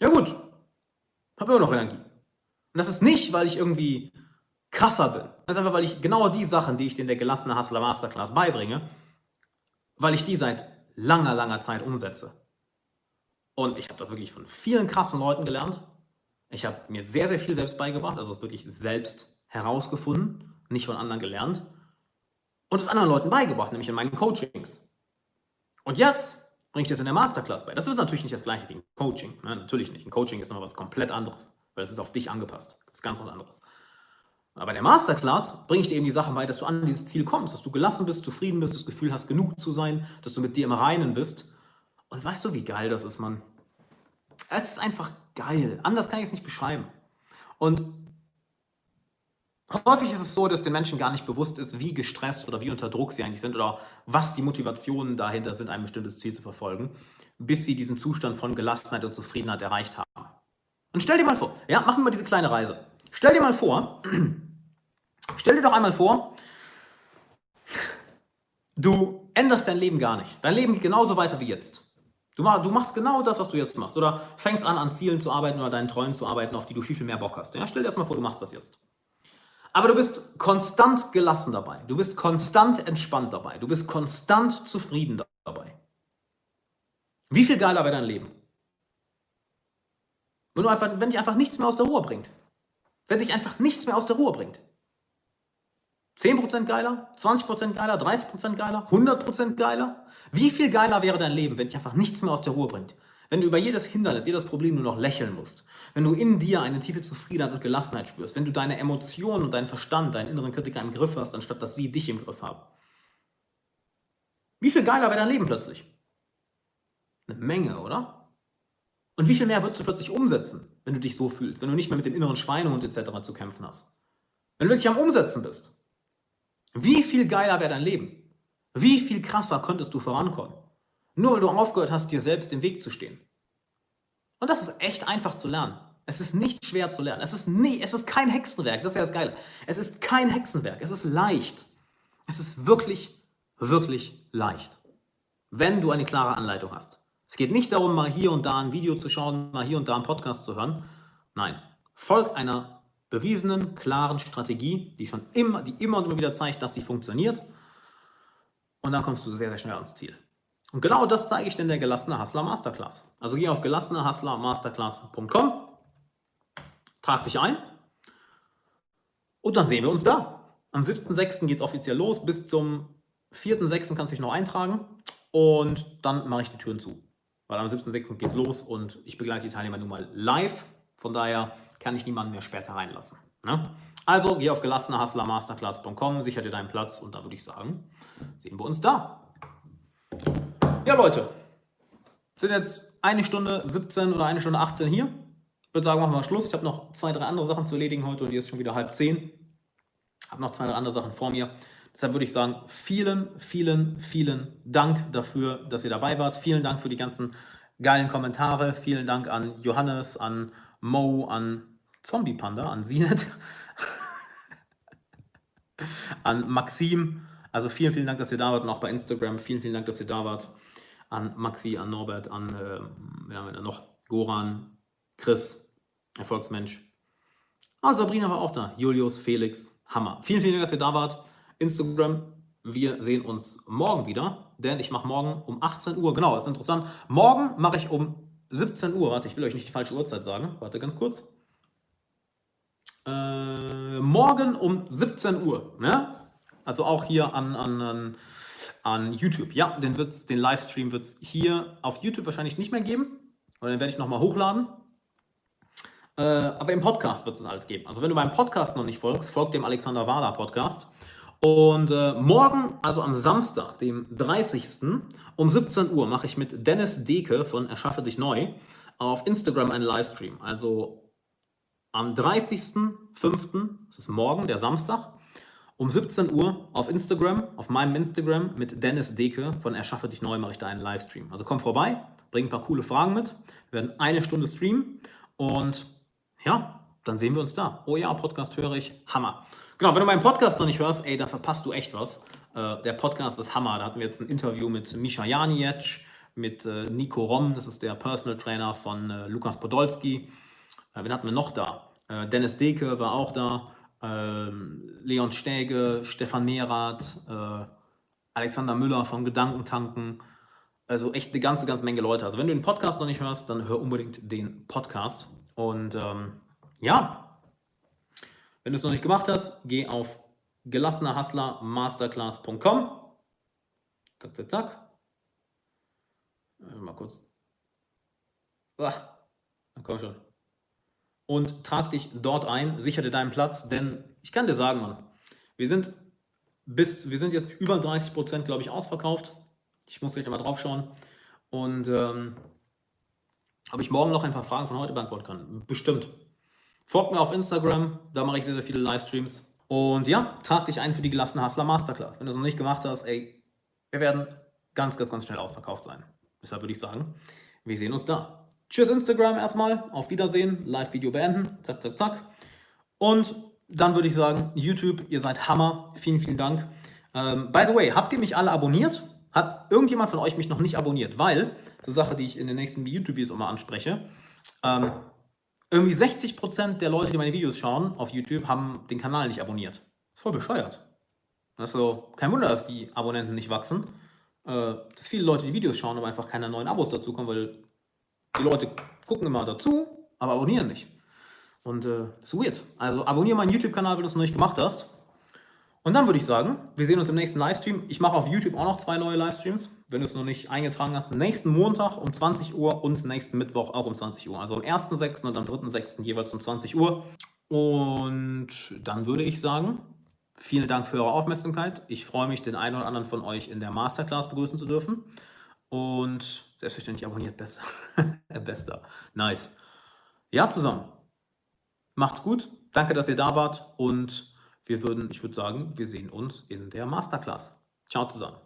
Ja gut, habe immer noch Energie. Und das ist nicht, weil ich irgendwie krasser bin. Das ist einfach, weil ich genau die Sachen, die ich dir in der gelassene Hustler Masterclass beibringe, weil ich die seit langer, langer Zeit umsetze. Und ich habe das wirklich von vielen krassen Leuten gelernt. Ich habe mir sehr, sehr viel selbst beigebracht, also wirklich selbst herausgefunden, nicht von anderen gelernt. Und es anderen Leuten beigebracht, nämlich in meinen Coachings. Und jetzt bringe ich das in der Masterclass bei. Das ist natürlich nicht das gleiche wie ein Coaching. Ne? Natürlich nicht. Ein Coaching ist noch was komplett anderes, weil es ist auf dich angepasst. Das ist ganz was anderes. Aber in der Masterclass bringe ich dir eben die Sachen bei, dass du an dieses Ziel kommst, dass du gelassen bist, zufrieden bist, das Gefühl hast, genug zu sein, dass du mit dir im Reinen bist. Und weißt du, wie geil das ist, Mann? Es ist einfach geil. Anders kann ich es nicht beschreiben. Und Häufig ist es so, dass den Menschen gar nicht bewusst ist, wie gestresst oder wie unter Druck sie eigentlich sind oder was die Motivationen dahinter sind, ein bestimmtes Ziel zu verfolgen, bis sie diesen Zustand von Gelassenheit und Zufriedenheit erreicht haben. Und stell dir mal vor, ja, machen wir diese kleine Reise. Stell dir mal vor, <clears throat> stell dir doch einmal vor, du änderst dein Leben gar nicht. Dein Leben geht genauso weiter wie jetzt. Du, du machst genau das, was du jetzt machst. Oder fängst an, an Zielen zu arbeiten oder deinen Träumen zu arbeiten, auf die du viel, viel mehr Bock hast. Ja, stell dir erstmal vor, du machst das jetzt. Aber du bist konstant gelassen dabei. Du bist konstant entspannt dabei. Du bist konstant zufrieden dabei. Wie viel geiler wäre dein Leben? Wenn, du einfach, wenn dich einfach nichts mehr aus der Ruhe bringt. Wenn dich einfach nichts mehr aus der Ruhe bringt. 10% geiler, 20% geiler, 30% geiler, 100% geiler? Wie viel geiler wäre dein Leben, wenn dich einfach nichts mehr aus der Ruhe bringt? Wenn du über jedes Hindernis, jedes Problem nur noch lächeln musst, wenn du in dir eine tiefe Zufriedenheit und Gelassenheit spürst, wenn du deine Emotionen und deinen Verstand, deinen inneren Kritiker im Griff hast, anstatt dass sie dich im Griff haben. Wie viel geiler wäre dein Leben plötzlich? Eine Menge, oder? Und wie viel mehr würdest du plötzlich umsetzen, wenn du dich so fühlst, wenn du nicht mehr mit dem inneren Schweinehund etc. zu kämpfen hast? Wenn du wirklich am Umsetzen bist. Wie viel geiler wäre dein Leben? Wie viel krasser könntest du vorankommen? Nur weil du aufgehört hast, dir selbst im Weg zu stehen. Und das ist echt einfach zu lernen. Es ist nicht schwer zu lernen. Es ist, nie, es ist kein Hexenwerk. Das ist ja das Geile. Es ist kein Hexenwerk. Es ist leicht. Es ist wirklich, wirklich leicht. Wenn du eine klare Anleitung hast. Es geht nicht darum, mal hier und da ein Video zu schauen, mal hier und da einen Podcast zu hören. Nein. Folg einer bewiesenen, klaren Strategie, die schon immer, die immer und immer wieder zeigt, dass sie funktioniert. Und dann kommst du sehr, sehr schnell ans Ziel. Und genau das zeige ich dir in der Gelassene Hustler Masterclass. Also geh auf gelassenehustlermasterclass.com, trag dich ein und dann sehen wir uns da. Am 7.6. geht es offiziell los. Bis zum 4.6. kannst du dich noch eintragen und dann mache ich die Türen zu. Weil am 7.6. geht es los und ich begleite die Teilnehmer nun mal live. Von daher kann ich niemanden mehr später reinlassen. Ne? Also geh auf gelassenehustlermasterclass.com, sicher dir deinen Platz und dann würde ich sagen, sehen wir uns da. Ja, Leute, sind jetzt eine Stunde 17 oder eine Stunde 18 hier. Würde sagen, machen wir Schluss. Ich habe noch zwei, drei andere Sachen zu erledigen heute und jetzt schon wieder halb zehn. Habe noch zwei, drei andere Sachen vor mir. Deshalb würde ich sagen, vielen, vielen, vielen Dank dafür, dass ihr dabei wart. Vielen Dank für die ganzen geilen Kommentare. Vielen Dank an Johannes, an Mo, an Zombie Panda, an Sinet, <laughs> an Maxim. Also vielen, vielen Dank, dass ihr da wart und auch bei Instagram. Vielen, vielen Dank, dass ihr da wart an Maxi, an Norbert, an äh, wen haben wir da noch? Goran, Chris, Erfolgsmensch. Ah, Sabrina war auch da. Julius, Felix, Hammer. Vielen, vielen Dank, dass ihr da wart. Instagram, wir sehen uns morgen wieder, denn ich mache morgen um 18 Uhr, genau, das ist interessant. Morgen mache ich um 17 Uhr, warte, ich will euch nicht die falsche Uhrzeit sagen, warte ganz kurz. Äh, morgen um 17 Uhr, ne? also auch hier an, an, an an YouTube. Ja, den, wird's, den Livestream wird es hier auf YouTube wahrscheinlich nicht mehr geben. Und den werde ich nochmal hochladen. Äh, aber im Podcast wird es alles geben. Also wenn du meinem Podcast noch nicht folgst, folg dem Alexander Wahler Podcast. Und äh, morgen, also am Samstag, dem 30. um 17 Uhr, mache ich mit Dennis Deke von Erschaffe dich neu auf Instagram einen Livestream. Also am 30.05., das ist morgen, der Samstag, um 17 Uhr auf Instagram, auf meinem Instagram mit Dennis Deke von Erschaffe dich neu mache ich da einen Livestream. Also komm vorbei, bring ein paar coole Fragen mit. Wir werden eine Stunde streamen und ja, dann sehen wir uns da. Oh ja, Podcast höre ich. Hammer. Genau, wenn du meinen Podcast noch nicht hörst, ey, dann verpasst du echt was. Äh, der Podcast ist Hammer. Da hatten wir jetzt ein Interview mit Misha Janiec, mit äh, Nico Rom, das ist der Personal Trainer von äh, Lukas Podolski. Äh, wen hatten wir noch da? Äh, Dennis Deke war auch da ähm, Leon Stäge, Stefan Mehrath, äh, Alexander Müller von Gedankentanken. Also echt eine ganze, ganze Menge Leute. Also wenn du den Podcast noch nicht hörst, dann hör unbedingt den Podcast. Und ähm, ja, wenn du es noch nicht gemacht hast, geh auf gelassenerhustlermasterclass.com. Zack, zack, zack. Mal kurz. Ach, dann komm schon und trag dich dort ein, sicher dir deinen Platz, denn ich kann dir sagen, Mann, wir sind bis, wir sind jetzt über 30 Prozent, glaube ich, ausverkauft. Ich muss gleich mal drauf schauen. Und ähm, ob ich morgen noch ein paar Fragen von heute beantworten kann. Bestimmt. Folgt mir auf Instagram, da mache ich sehr, sehr viele Livestreams. Und ja, trag dich ein für die gelassene Hustler Masterclass. Wenn du es noch nicht gemacht hast, ey, wir werden ganz, ganz, ganz schnell ausverkauft sein. Deshalb würde ich sagen, wir sehen uns da. Tschüss Instagram erstmal, auf Wiedersehen, Live-Video beenden, zack, zack, zack. Und dann würde ich sagen, YouTube, ihr seid Hammer, vielen, vielen Dank. Ähm, by the way, habt ihr mich alle abonniert? Hat irgendjemand von euch mich noch nicht abonniert? Weil, das ist eine Sache, die ich in den nächsten YouTube-Videos immer anspreche, ähm, irgendwie 60% der Leute, die meine Videos schauen auf YouTube, haben den Kanal nicht abonniert. Voll bescheuert. Das ist so, kein Wunder, dass die Abonnenten nicht wachsen. Äh, dass viele Leute die Videos schauen, aber einfach keine neuen Abos dazu kommen, weil die Leute gucken immer dazu, aber abonnieren nicht. Und äh, ist weird. Also abonniere meinen YouTube-Kanal, wenn du es noch nicht gemacht hast. Und dann würde ich sagen, wir sehen uns im nächsten Livestream. Ich mache auf YouTube auch noch zwei neue Livestreams, wenn du es noch nicht eingetragen hast. Nächsten Montag um 20 Uhr und nächsten Mittwoch auch um 20 Uhr. Also am 1.6. und am 3.6. jeweils um 20 Uhr. Und dann würde ich sagen, vielen Dank für eure Aufmerksamkeit. Ich freue mich, den einen oder anderen von euch in der Masterclass begrüßen zu dürfen. Und selbstverständlich abonniert besser. <laughs> Bester. Nice. Ja, zusammen. Macht's gut. Danke, dass ihr da wart und wir würden, ich würde sagen, wir sehen uns in der Masterclass. Ciao zusammen.